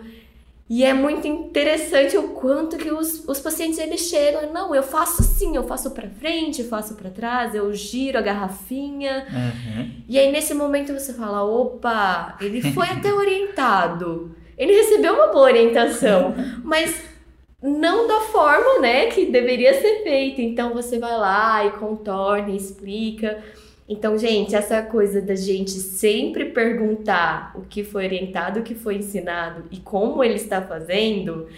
E é muito interessante o quanto que os, os pacientes eles chegam, não, eu faço sim, eu faço para frente, eu faço para trás, eu giro a garrafinha. Uhum. E aí nesse momento você fala, opa, ele foi <laughs> até orientado. Ele recebeu uma boa orientação, <laughs> mas não da forma, né, que deveria ser feita. Então você vai lá e contorna, e explica. Então, gente, essa coisa da gente sempre perguntar o que foi orientado, o que foi ensinado e como ele está fazendo,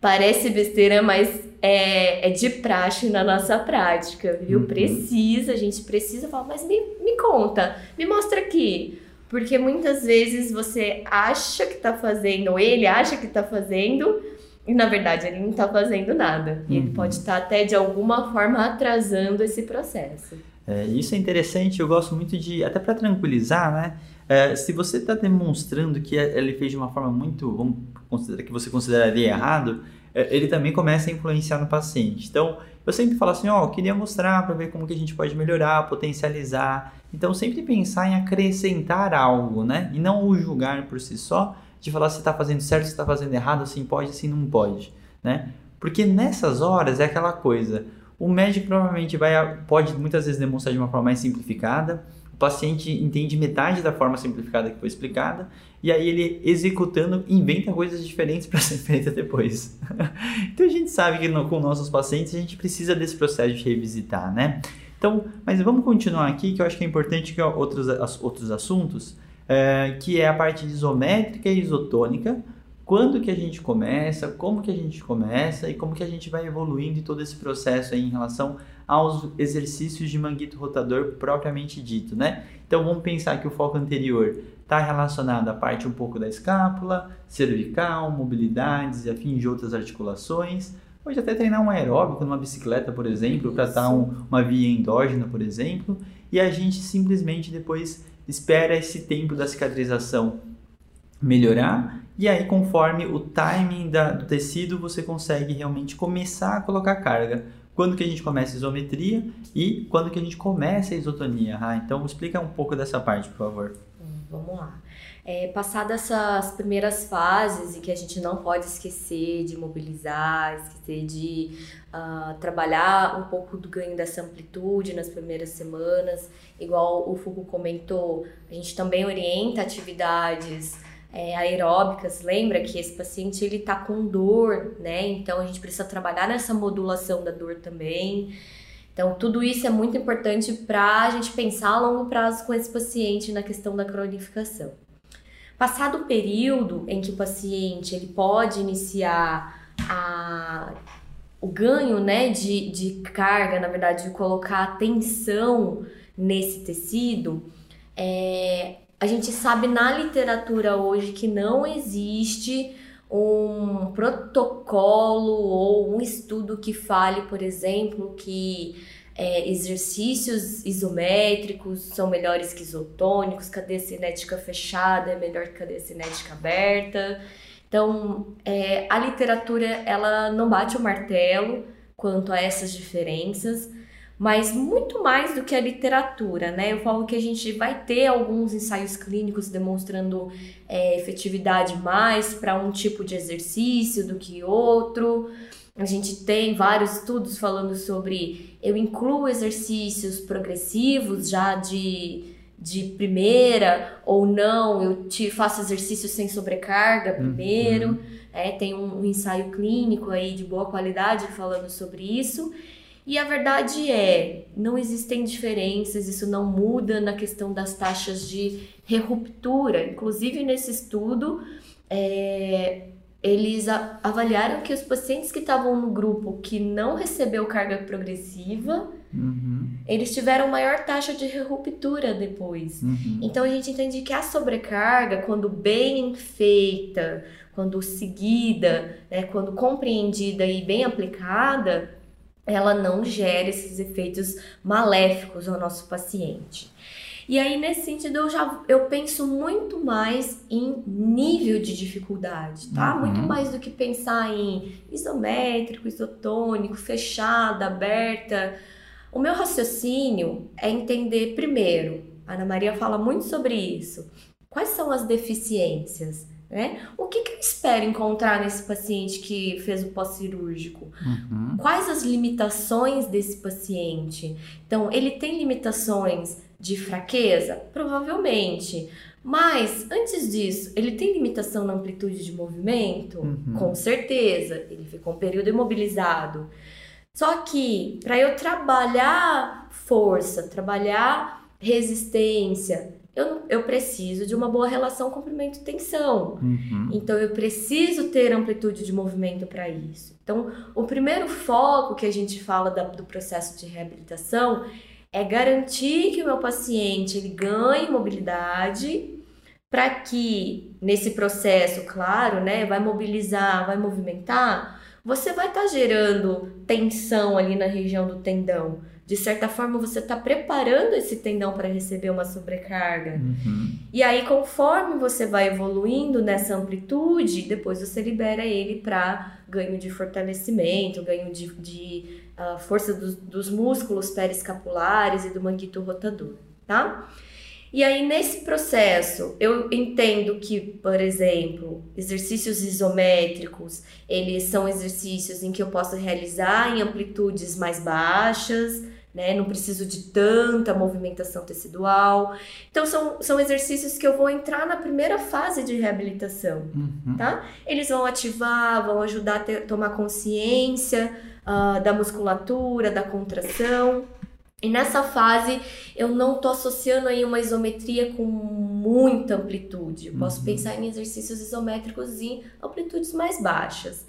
parece besteira, mas é, é de praxe na nossa prática, viu? Uhum. Precisa, a gente precisa falar, mas me, me conta, me mostra aqui. Porque muitas vezes você acha que está fazendo, ou ele acha que está fazendo, e na verdade ele não está fazendo nada. E ele uhum. pode estar tá até de alguma forma atrasando esse processo. É, isso é interessante, eu gosto muito de, até para tranquilizar, né? É, se você está demonstrando que ele fez de uma forma muito, vamos considerar que você consideraria errado, é, ele também começa a influenciar no paciente. Então, eu sempre falo assim, ó, oh, queria mostrar para ver como que a gente pode melhorar, potencializar. Então, sempre pensar em acrescentar algo, né? E não o julgar por si só, de falar se está fazendo certo, se está fazendo errado, assim pode, assim não pode, né? Porque nessas horas é aquela coisa, o médico provavelmente vai, pode muitas vezes demonstrar de uma forma mais simplificada, o paciente entende metade da forma simplificada que foi explicada, e aí ele executando inventa coisas diferentes para ser <laughs> feita depois. <laughs> então a gente sabe que no, com nossos pacientes a gente precisa desse processo de revisitar, né? Então, mas vamos continuar aqui, que eu acho que é importante que outros, outros assuntos, é, que é a parte isométrica e isotônica, quando que a gente começa, como que a gente começa e como que a gente vai evoluindo em todo esse processo aí em relação aos exercícios de manguito rotador propriamente dito, né? Então vamos pensar que o foco anterior está relacionado à parte um pouco da escápula, cervical, mobilidades e afins de outras articulações. Pode até treinar um aeróbico numa bicicleta, por exemplo, para estar um, uma via endógena, por exemplo, e a gente simplesmente depois espera esse tempo da cicatrização melhorar e aí conforme o timing da, do tecido você consegue realmente começar a colocar carga. Quando que a gente começa a isometria e quando que a gente começa a isotonia ah, então explica um pouco dessa parte por favor. Hum, vamos lá. É, essas primeiras fases e que a gente não pode esquecer de mobilizar, esquecer de uh, trabalhar um pouco do ganho dessa amplitude nas primeiras semanas, igual o Fugo comentou, a gente também orienta atividades é, aeróbicas, lembra que esse paciente ele tá com dor, né? Então a gente precisa trabalhar nessa modulação da dor também. Então tudo isso é muito importante para a gente pensar a longo prazo com esse paciente na questão da cronificação. Passado o período em que o paciente ele pode iniciar a, o ganho né, de, de carga, na verdade, de colocar atenção nesse tecido, é, a gente sabe na literatura hoje que não existe um protocolo ou um estudo que fale, por exemplo, que é, exercícios isométricos são melhores que isotônicos, cadeia cinética fechada é melhor que cadeia cinética aberta. Então, é, a literatura ela não bate o martelo quanto a essas diferenças, mas muito mais do que a literatura, né? Eu falo que a gente vai ter alguns ensaios clínicos demonstrando é, efetividade mais para um tipo de exercício do que outro. A gente tem vários estudos falando sobre eu incluo exercícios progressivos já de, de primeira ou não, eu te faço exercícios sem sobrecarga primeiro. Uhum. É, tem um, um ensaio clínico aí de boa qualidade falando sobre isso. E a verdade é, não existem diferenças, isso não muda na questão das taxas de ruptura. Inclusive, nesse estudo, é, eles avaliaram que os pacientes que estavam no grupo que não recebeu carga progressiva uhum. eles tiveram maior taxa de ruptura depois. Uhum. Então a gente entende que a sobrecarga, quando bem feita, quando seguida, né, quando compreendida e bem aplicada, ela não gera esses efeitos maléficos ao nosso paciente. E aí, nesse sentido, eu já eu penso muito mais em nível de dificuldade, tá? Uhum. Muito mais do que pensar em isométrico, isotônico, fechada, aberta. O meu raciocínio é entender primeiro, a Ana Maria fala muito sobre isso. Quais são as deficiências? Né? O que, que eu espero encontrar nesse paciente que fez o pós-cirúrgico? Uhum. Quais as limitações desse paciente? Então, ele tem limitações de fraqueza? Provavelmente. Mas, antes disso, ele tem limitação na amplitude de movimento? Uhum. Com certeza. Ele ficou um período imobilizado. Só que, para eu trabalhar força, trabalhar resistência, eu, eu preciso de uma boa relação comprimento-tensão. Uhum. Então, eu preciso ter amplitude de movimento para isso. Então, o primeiro foco que a gente fala da, do processo de reabilitação é garantir que o meu paciente ele ganhe mobilidade para que nesse processo, claro, né, vai mobilizar, vai movimentar, você vai estar tá gerando tensão ali na região do tendão. De certa forma, você está preparando esse tendão para receber uma sobrecarga. Uhum. E aí, conforme você vai evoluindo nessa amplitude, depois você libera ele para ganho de fortalecimento, ganho de, de a força dos, dos músculos periscapulares e do manguito rotador, tá? E aí, nesse processo, eu entendo que, por exemplo, exercícios isométricos, eles são exercícios em que eu posso realizar em amplitudes mais baixas, né? Não preciso de tanta movimentação tecidual. Então, são, são exercícios que eu vou entrar na primeira fase de reabilitação, uhum. tá? Eles vão ativar, vão ajudar a ter, tomar consciência uh, da musculatura, da contração. E nessa fase eu não estou associando aí uma isometria com muita amplitude. Eu posso uhum. pensar em exercícios isométricos em amplitudes mais baixas.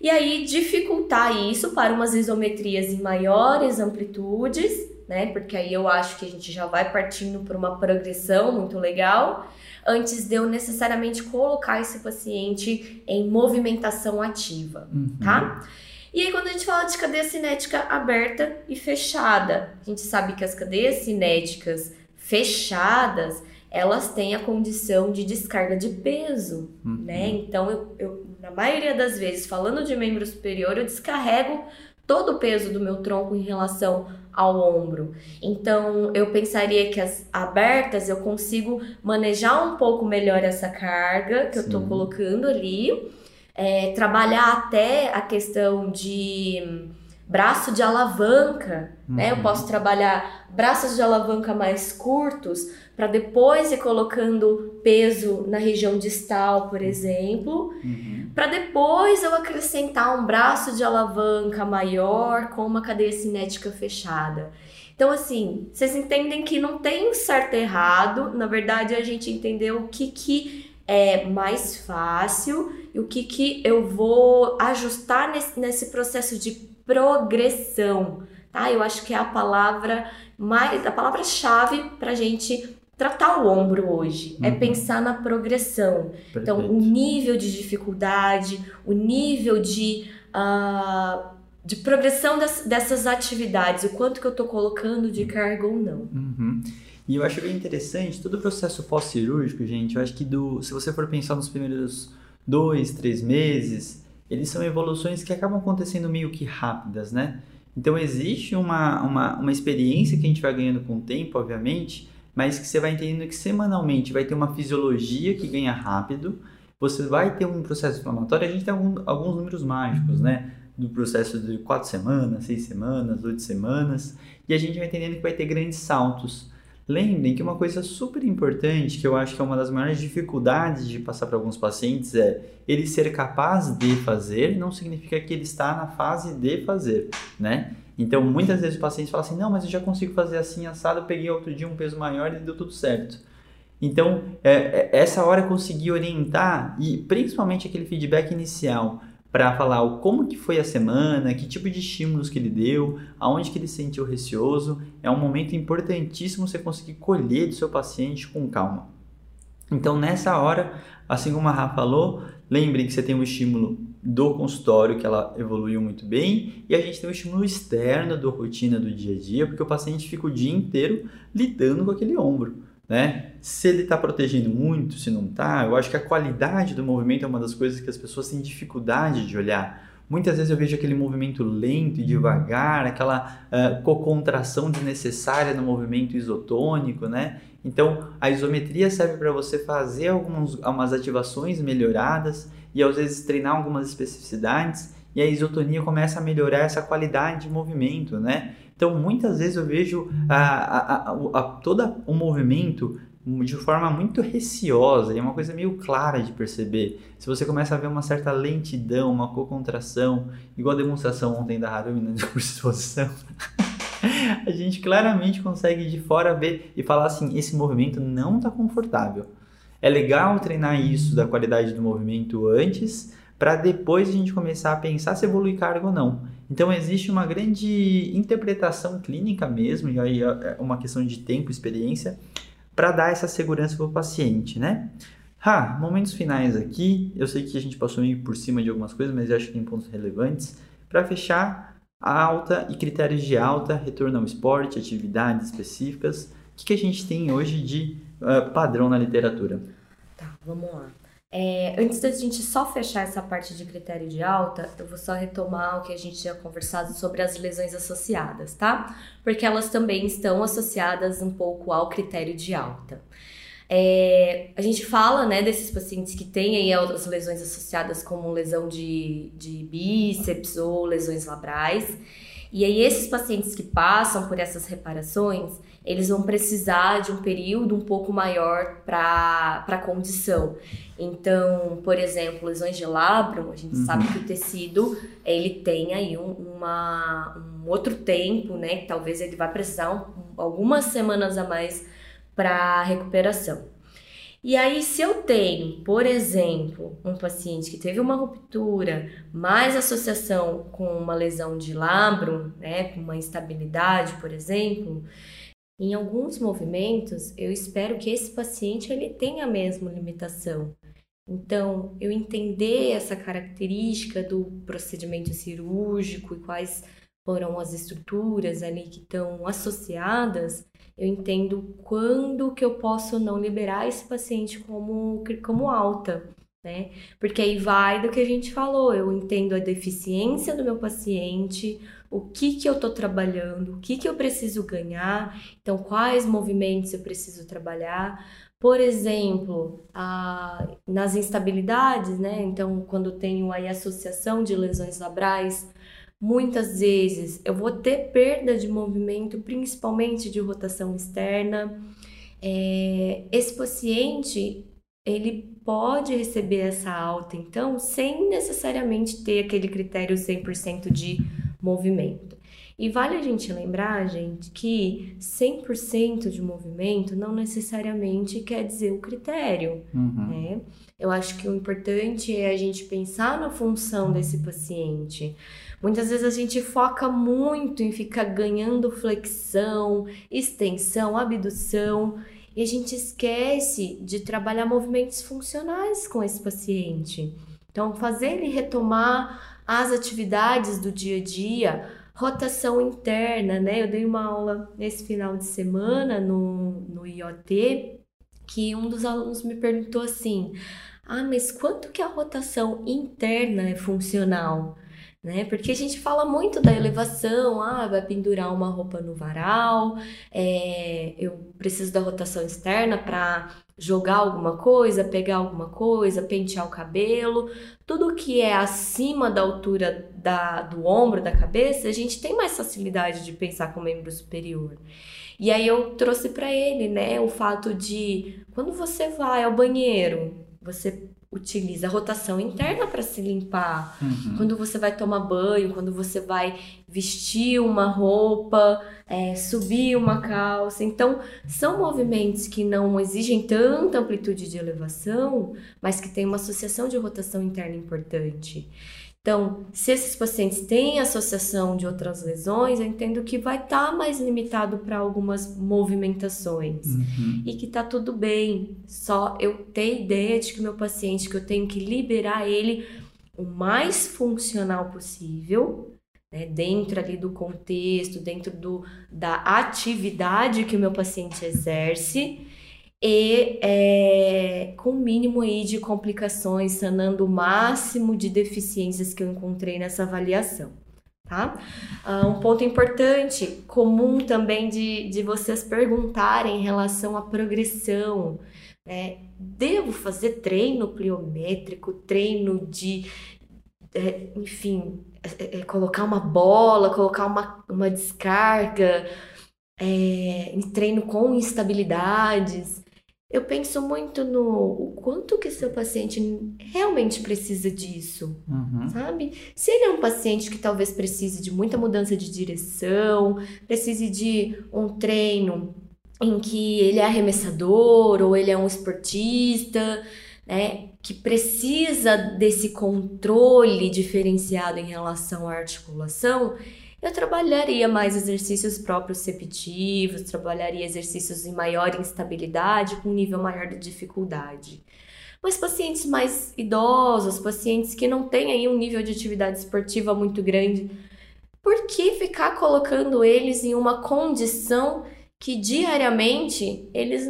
E aí dificultar isso para umas isometrias em maiores amplitudes, né? Porque aí eu acho que a gente já vai partindo para uma progressão muito legal, antes de eu necessariamente colocar esse paciente em movimentação ativa, uhum. tá? E aí, quando a gente fala de cadeia cinética aberta e fechada, a gente sabe que as cadeias cinéticas fechadas, elas têm a condição de descarga de peso, uhum. né? Então, eu, eu, na maioria das vezes, falando de membro superior, eu descarrego todo o peso do meu tronco em relação ao ombro. Então, eu pensaria que as abertas eu consigo manejar um pouco melhor essa carga que Sim. eu estou colocando ali é, trabalhar até a questão de braço de alavanca, uhum. né? Eu uhum. posso trabalhar braços de alavanca mais curtos para depois ir colocando peso na região distal, por exemplo, uhum. para depois eu acrescentar um braço de alavanca maior com uma cadeia cinética fechada. Então, assim, vocês entendem que não tem certo e errado, na verdade a gente entendeu o que, que é mais fácil e o que, que eu vou ajustar nesse, nesse processo de progressão, tá? Eu acho que é a palavra mais, a palavra-chave para a gente tratar o ombro hoje, é uhum. é pensar na progressão. Perfeito. Então, o nível de dificuldade, o nível de, uh, de progressão das, dessas atividades, o quanto que eu estou colocando de carga ou não. Uhum. E eu acho bem interessante, todo o processo pós-cirúrgico, gente, eu acho que do, se você for pensar nos primeiros dois, três meses, eles são evoluções que acabam acontecendo meio que rápidas, né? Então existe uma, uma, uma experiência que a gente vai ganhando com o tempo, obviamente, mas que você vai entendendo que semanalmente vai ter uma fisiologia que ganha rápido, você vai ter um processo inflamatório, a gente tem algum, alguns números mágicos, né? Do processo de quatro semanas, seis semanas, oito semanas, e a gente vai entendendo que vai ter grandes saltos. Lembrem que uma coisa super importante, que eu acho que é uma das maiores dificuldades de passar para alguns pacientes, é ele ser capaz de fazer, não significa que ele está na fase de fazer, né? Então, muitas vezes o paciente fala assim, não, mas eu já consigo fazer assim, assado, eu peguei outro dia um peso maior e deu tudo certo. Então, é, é, essa hora conseguir orientar, e principalmente aquele feedback inicial, para falar o como que foi a semana, que tipo de estímulos que ele deu, aonde que ele se sentiu receoso. É um momento importantíssimo você conseguir colher do seu paciente com calma. Então, nessa hora, assim como a Rafa falou, lembre que você tem um estímulo do consultório, que ela evoluiu muito bem, e a gente tem um estímulo externo da rotina do dia a dia, porque o paciente fica o dia inteiro lidando com aquele ombro né? Se ele está protegendo muito, se não está, eu acho que a qualidade do movimento é uma das coisas que as pessoas têm dificuldade de olhar. Muitas vezes eu vejo aquele movimento lento e devagar, aquela uh, cocontração desnecessária no movimento isotônico, né? Então, a isometria serve para você fazer algumas, algumas ativações melhoradas e às vezes treinar algumas especificidades e a isotonia começa a melhorar essa qualidade de movimento, né? Então, muitas vezes eu vejo a, a, a, a todo o movimento de forma muito receosa e é uma coisa meio clara de perceber. Se você começa a ver uma certa lentidão, uma co-contração, igual a demonstração ontem da Harumi na <laughs> exposição, a gente claramente consegue de fora ver e falar assim: esse movimento não está confortável. É legal treinar isso da qualidade do movimento antes, para depois a gente começar a pensar se evoluir carga ou não. Então existe uma grande interpretação clínica mesmo, e aí é uma questão de tempo, experiência, para dar essa segurança para o paciente, né? Momentos finais aqui. Eu sei que a gente passou meio por cima de algumas coisas, mas eu acho que tem pontos relevantes. Para fechar, alta e critérios de alta, retorno ao esporte, atividades específicas. O que, que a gente tem hoje de uh, padrão na literatura? Tá, vamos lá. É, antes da gente só fechar essa parte de critério de alta, eu vou só retomar o que a gente tinha conversado sobre as lesões associadas, tá? Porque elas também estão associadas um pouco ao critério de alta. É, a gente fala né, desses pacientes que têm aí as lesões associadas como lesão de, de bíceps ou lesões labrais. E aí, esses pacientes que passam por essas reparações, eles vão precisar de um período um pouco maior para a condição. Então, por exemplo, lesões de labrum, a gente uhum. sabe que o tecido ele tem aí um, uma, um outro tempo, né? Que talvez ele vai precisar um, algumas semanas a mais para recuperação. E aí, se eu tenho, por exemplo, um paciente que teve uma ruptura, mais associação com uma lesão de labrum, né, com uma instabilidade, por exemplo, em alguns movimentos, eu espero que esse paciente ele tenha a mesma limitação. Então, eu entender essa característica do procedimento cirúrgico e quais foram as estruturas ali que estão associadas, eu entendo quando que eu posso não liberar esse paciente como, como alta, né? Porque aí vai do que a gente falou, eu entendo a deficiência do meu paciente, o que que eu estou trabalhando, o que que eu preciso ganhar, então quais movimentos eu preciso trabalhar, por exemplo, a, nas instabilidades, né? Então, quando tenho aí associação de lesões labrais, muitas vezes eu vou ter perda de movimento, principalmente de rotação externa. É, esse paciente ele pode receber essa alta, então, sem necessariamente ter aquele critério 100% de movimento. E vale a gente lembrar, gente, que 100% de movimento não necessariamente quer dizer o critério, uhum. né? Eu acho que o importante é a gente pensar na função desse paciente. Muitas vezes a gente foca muito em ficar ganhando flexão, extensão, abdução, e a gente esquece de trabalhar movimentos funcionais com esse paciente. Então, fazer ele retomar as atividades do dia a dia, rotação interna, né? Eu dei uma aula nesse final de semana no, no IoT que um dos alunos me perguntou assim: ah, mas quanto que a rotação interna é funcional? Né? Porque a gente fala muito da elevação, ah, vai pendurar uma roupa no varal, é, eu preciso da rotação externa para jogar alguma coisa, pegar alguma coisa, pentear o cabelo, tudo que é acima da altura da, do ombro, da cabeça, a gente tem mais facilidade de pensar com o membro superior. E aí eu trouxe para ele, né, o fato de quando você vai ao banheiro, você utiliza a rotação interna para se limpar. Uhum. Quando você vai tomar banho, quando você vai vestir uma roupa, é, subir uma calça. Então, são movimentos que não exigem tanta amplitude de elevação, mas que tem uma associação de rotação interna importante. Então, se esses pacientes têm associação de outras lesões, eu entendo que vai estar tá mais limitado para algumas movimentações uhum. e que tá tudo bem. Só eu ter ideia de que meu paciente, que eu tenho que liberar ele o mais funcional possível, né, dentro ali do contexto, dentro do, da atividade que o meu paciente exerce e é, com o mínimo aí de complicações, sanando o máximo de deficiências que eu encontrei nessa avaliação. Tá? Uh, um ponto importante, comum também de, de vocês perguntarem em relação à progressão. Né? Devo fazer treino pliométrico, treino de, é, enfim, é, é, colocar uma bola, colocar uma, uma descarga, é, treino com instabilidades eu penso muito no o quanto que seu paciente realmente precisa disso, uhum. sabe? Se ele é um paciente que talvez precise de muita mudança de direção, precise de um treino em que ele é arremessador ou ele é um esportista, né, que precisa desse controle diferenciado em relação à articulação, eu trabalharia mais exercícios proprioceptivos, trabalharia exercícios em maior instabilidade, com um nível maior de dificuldade. Mas pacientes mais idosos, pacientes que não têm aí um nível de atividade esportiva muito grande, por que ficar colocando eles em uma condição que diariamente eles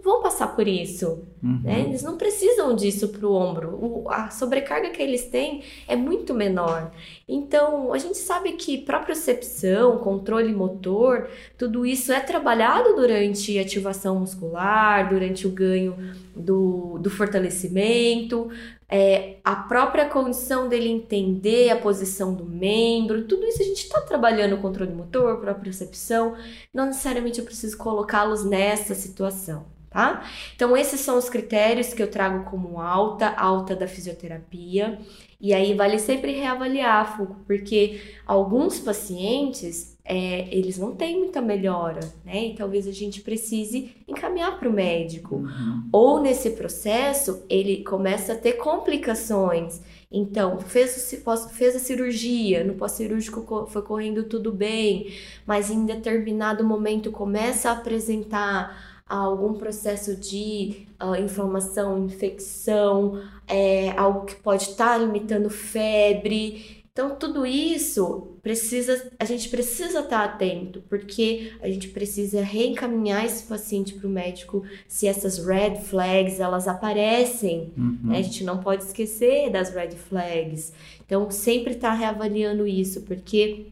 não vão passar por isso. Uhum. Né? Eles não precisam disso para o ombro. A sobrecarga que eles têm é muito menor. Então, a gente sabe que propriocepção, controle motor, tudo isso é trabalhado durante ativação muscular, durante o ganho do, do fortalecimento, é, a própria condição dele entender a posição do membro, tudo isso a gente está trabalhando o controle motor, propriocepção, não necessariamente eu preciso colocá-los nessa situação tá? Então, esses são os critérios que eu trago como alta, alta da fisioterapia. E aí, vale sempre reavaliar, Fuco, porque alguns pacientes, é, eles não têm muita melhora, né? E talvez a gente precise encaminhar para o médico. Uhum. Ou nesse processo, ele começa a ter complicações. Então, fez, fez a cirurgia, no pós-cirúrgico foi correndo tudo bem, mas em determinado momento começa a apresentar algum processo de uh, inflamação, infecção, é, algo que pode estar tá limitando febre. Então, tudo isso precisa, a gente precisa estar tá atento, porque a gente precisa reencaminhar esse paciente para o médico se essas red flags elas aparecem. Uhum. Né? A gente não pode esquecer das red flags. Então, sempre estar tá reavaliando isso, porque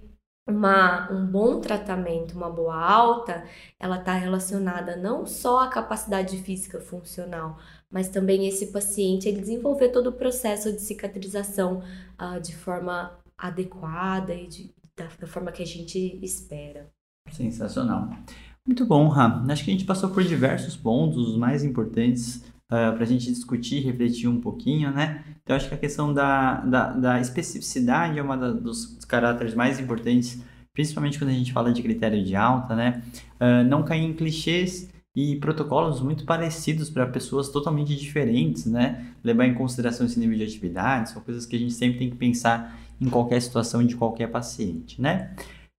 uma, um bom tratamento, uma boa alta, ela está relacionada não só à capacidade física funcional, mas também esse paciente ele desenvolver todo o processo de cicatrização uh, de forma adequada e de, da, da, forma que a gente espera. Sensacional. Muito bom, Ram. Acho que a gente passou por diversos pontos, os mais importantes uh, ah, para a gente discutir, refletir um pouquinho, né? Então, acho que a questão da, da, da especificidade é uma da, dos caráteres mais importantes, principalmente quando a gente fala de critério de alta, né? Uh, não cair em clichês e protocolos muito parecidos para pessoas totalmente diferentes, né? Levar em consideração esse nível de atividade, são coisas que a gente sempre tem que pensar em qualquer situação de qualquer paciente, né?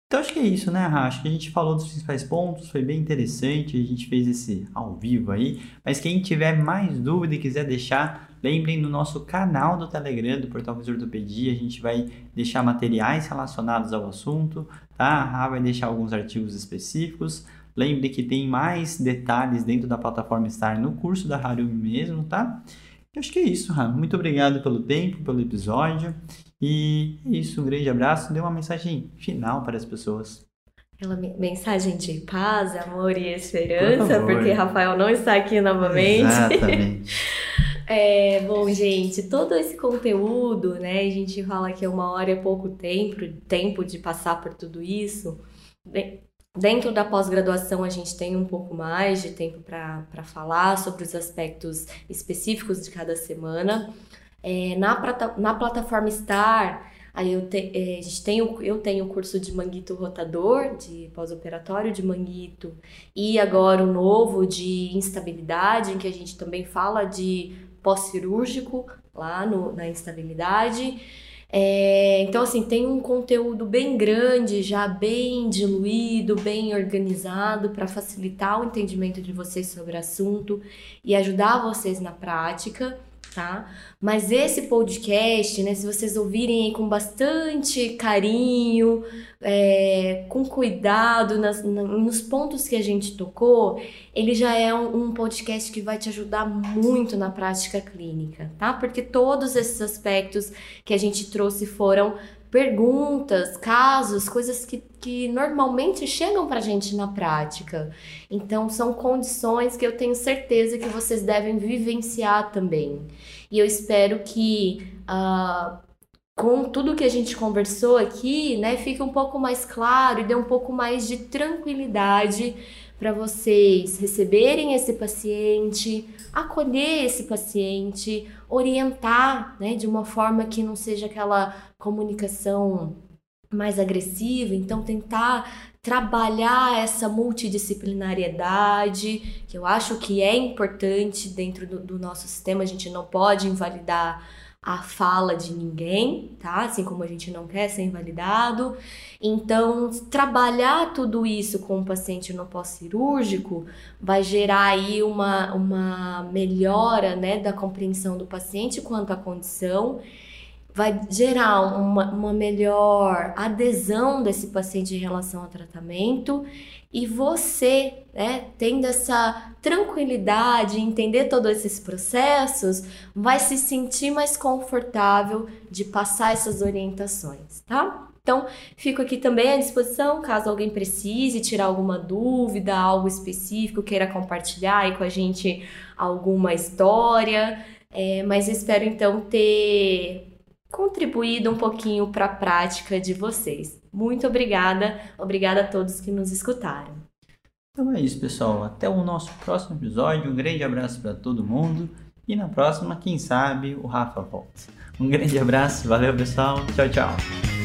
Então acho que é isso, né, Acho que a gente falou dos principais pontos, foi bem interessante, a gente fez esse ao vivo aí. Mas quem tiver mais dúvida e quiser deixar, lembrem no nosso canal do Telegram do Portal Visor Ortopedia, a gente vai deixar materiais relacionados ao assunto, tá? A Rá vai deixar alguns artigos específicos. Lembre que tem mais detalhes dentro da plataforma Star no curso da Harumi mesmo, tá? Eu acho que é isso, Rá. Muito obrigado pelo tempo, pelo episódio. E é isso, um grande abraço. Dê uma mensagem final para as pessoas. Aquela mensagem de paz, amor e esperança, Por porque Rafael não está aqui novamente. Exatamente. <laughs> é, bom, gente, todo esse conteúdo, né? A gente fala que é uma hora é pouco tempo, tempo de passar por tudo isso. Dentro da pós-graduação, a gente tem um pouco mais de tempo para falar sobre os aspectos específicos de cada semana. É, na, na plataforma Star, aí eu, te, é, a gente tem eu tenho o curso de manguito rotador, de pós-operatório de manguito, e agora o novo de instabilidade, em que a gente também fala de pós-cirúrgico lá no, na instabilidade. É, então, assim, tem um conteúdo bem grande, já bem diluído, bem organizado, para facilitar o entendimento de vocês sobre o assunto e ajudar vocês na prática tá? Mas esse podcast, né, se vocês ouvirem com bastante carinho, é, com cuidado nas, nos pontos que a gente tocou, ele já é um, um podcast que vai te ajudar muito na prática clínica, tá? Porque todos esses aspectos que a gente trouxe foram perguntas, casos, coisas que, que normalmente chegam para a gente na prática. Então, são condições que eu tenho certeza que vocês devem vivenciar também. E eu espero que. Uh, com tudo que a gente conversou aqui, né, fique um pouco mais claro e dê um pouco mais de tranquilidade para vocês receberem esse paciente, acolher esse paciente, orientar, né, de uma forma que não seja aquela comunicação mais agressiva, então tentar trabalhar essa multidisciplinariedade, que eu acho que é importante dentro do, do nosso sistema, a gente não pode invalidar a fala de ninguém, tá? Assim como a gente não quer ser invalidado. Então, trabalhar tudo isso com o paciente no pós-cirúrgico vai gerar aí uma, uma melhora, né, da compreensão do paciente quanto à condição vai gerar uma, uma melhor adesão desse paciente em relação ao tratamento e você, né, tendo essa tranquilidade, entender todos esses processos, vai se sentir mais confortável de passar essas orientações, tá? Então, fico aqui também à disposição caso alguém precise tirar alguma dúvida, algo específico, queira compartilhar aí com a gente alguma história. É, mas espero então ter contribuído um pouquinho para a prática de vocês. Muito obrigada, obrigada a todos que nos escutaram. Então é isso, pessoal. Até o nosso próximo episódio. Um grande abraço para todo mundo e na próxima, quem sabe, o Rafa volta. Um grande abraço, valeu pessoal, tchau, tchau.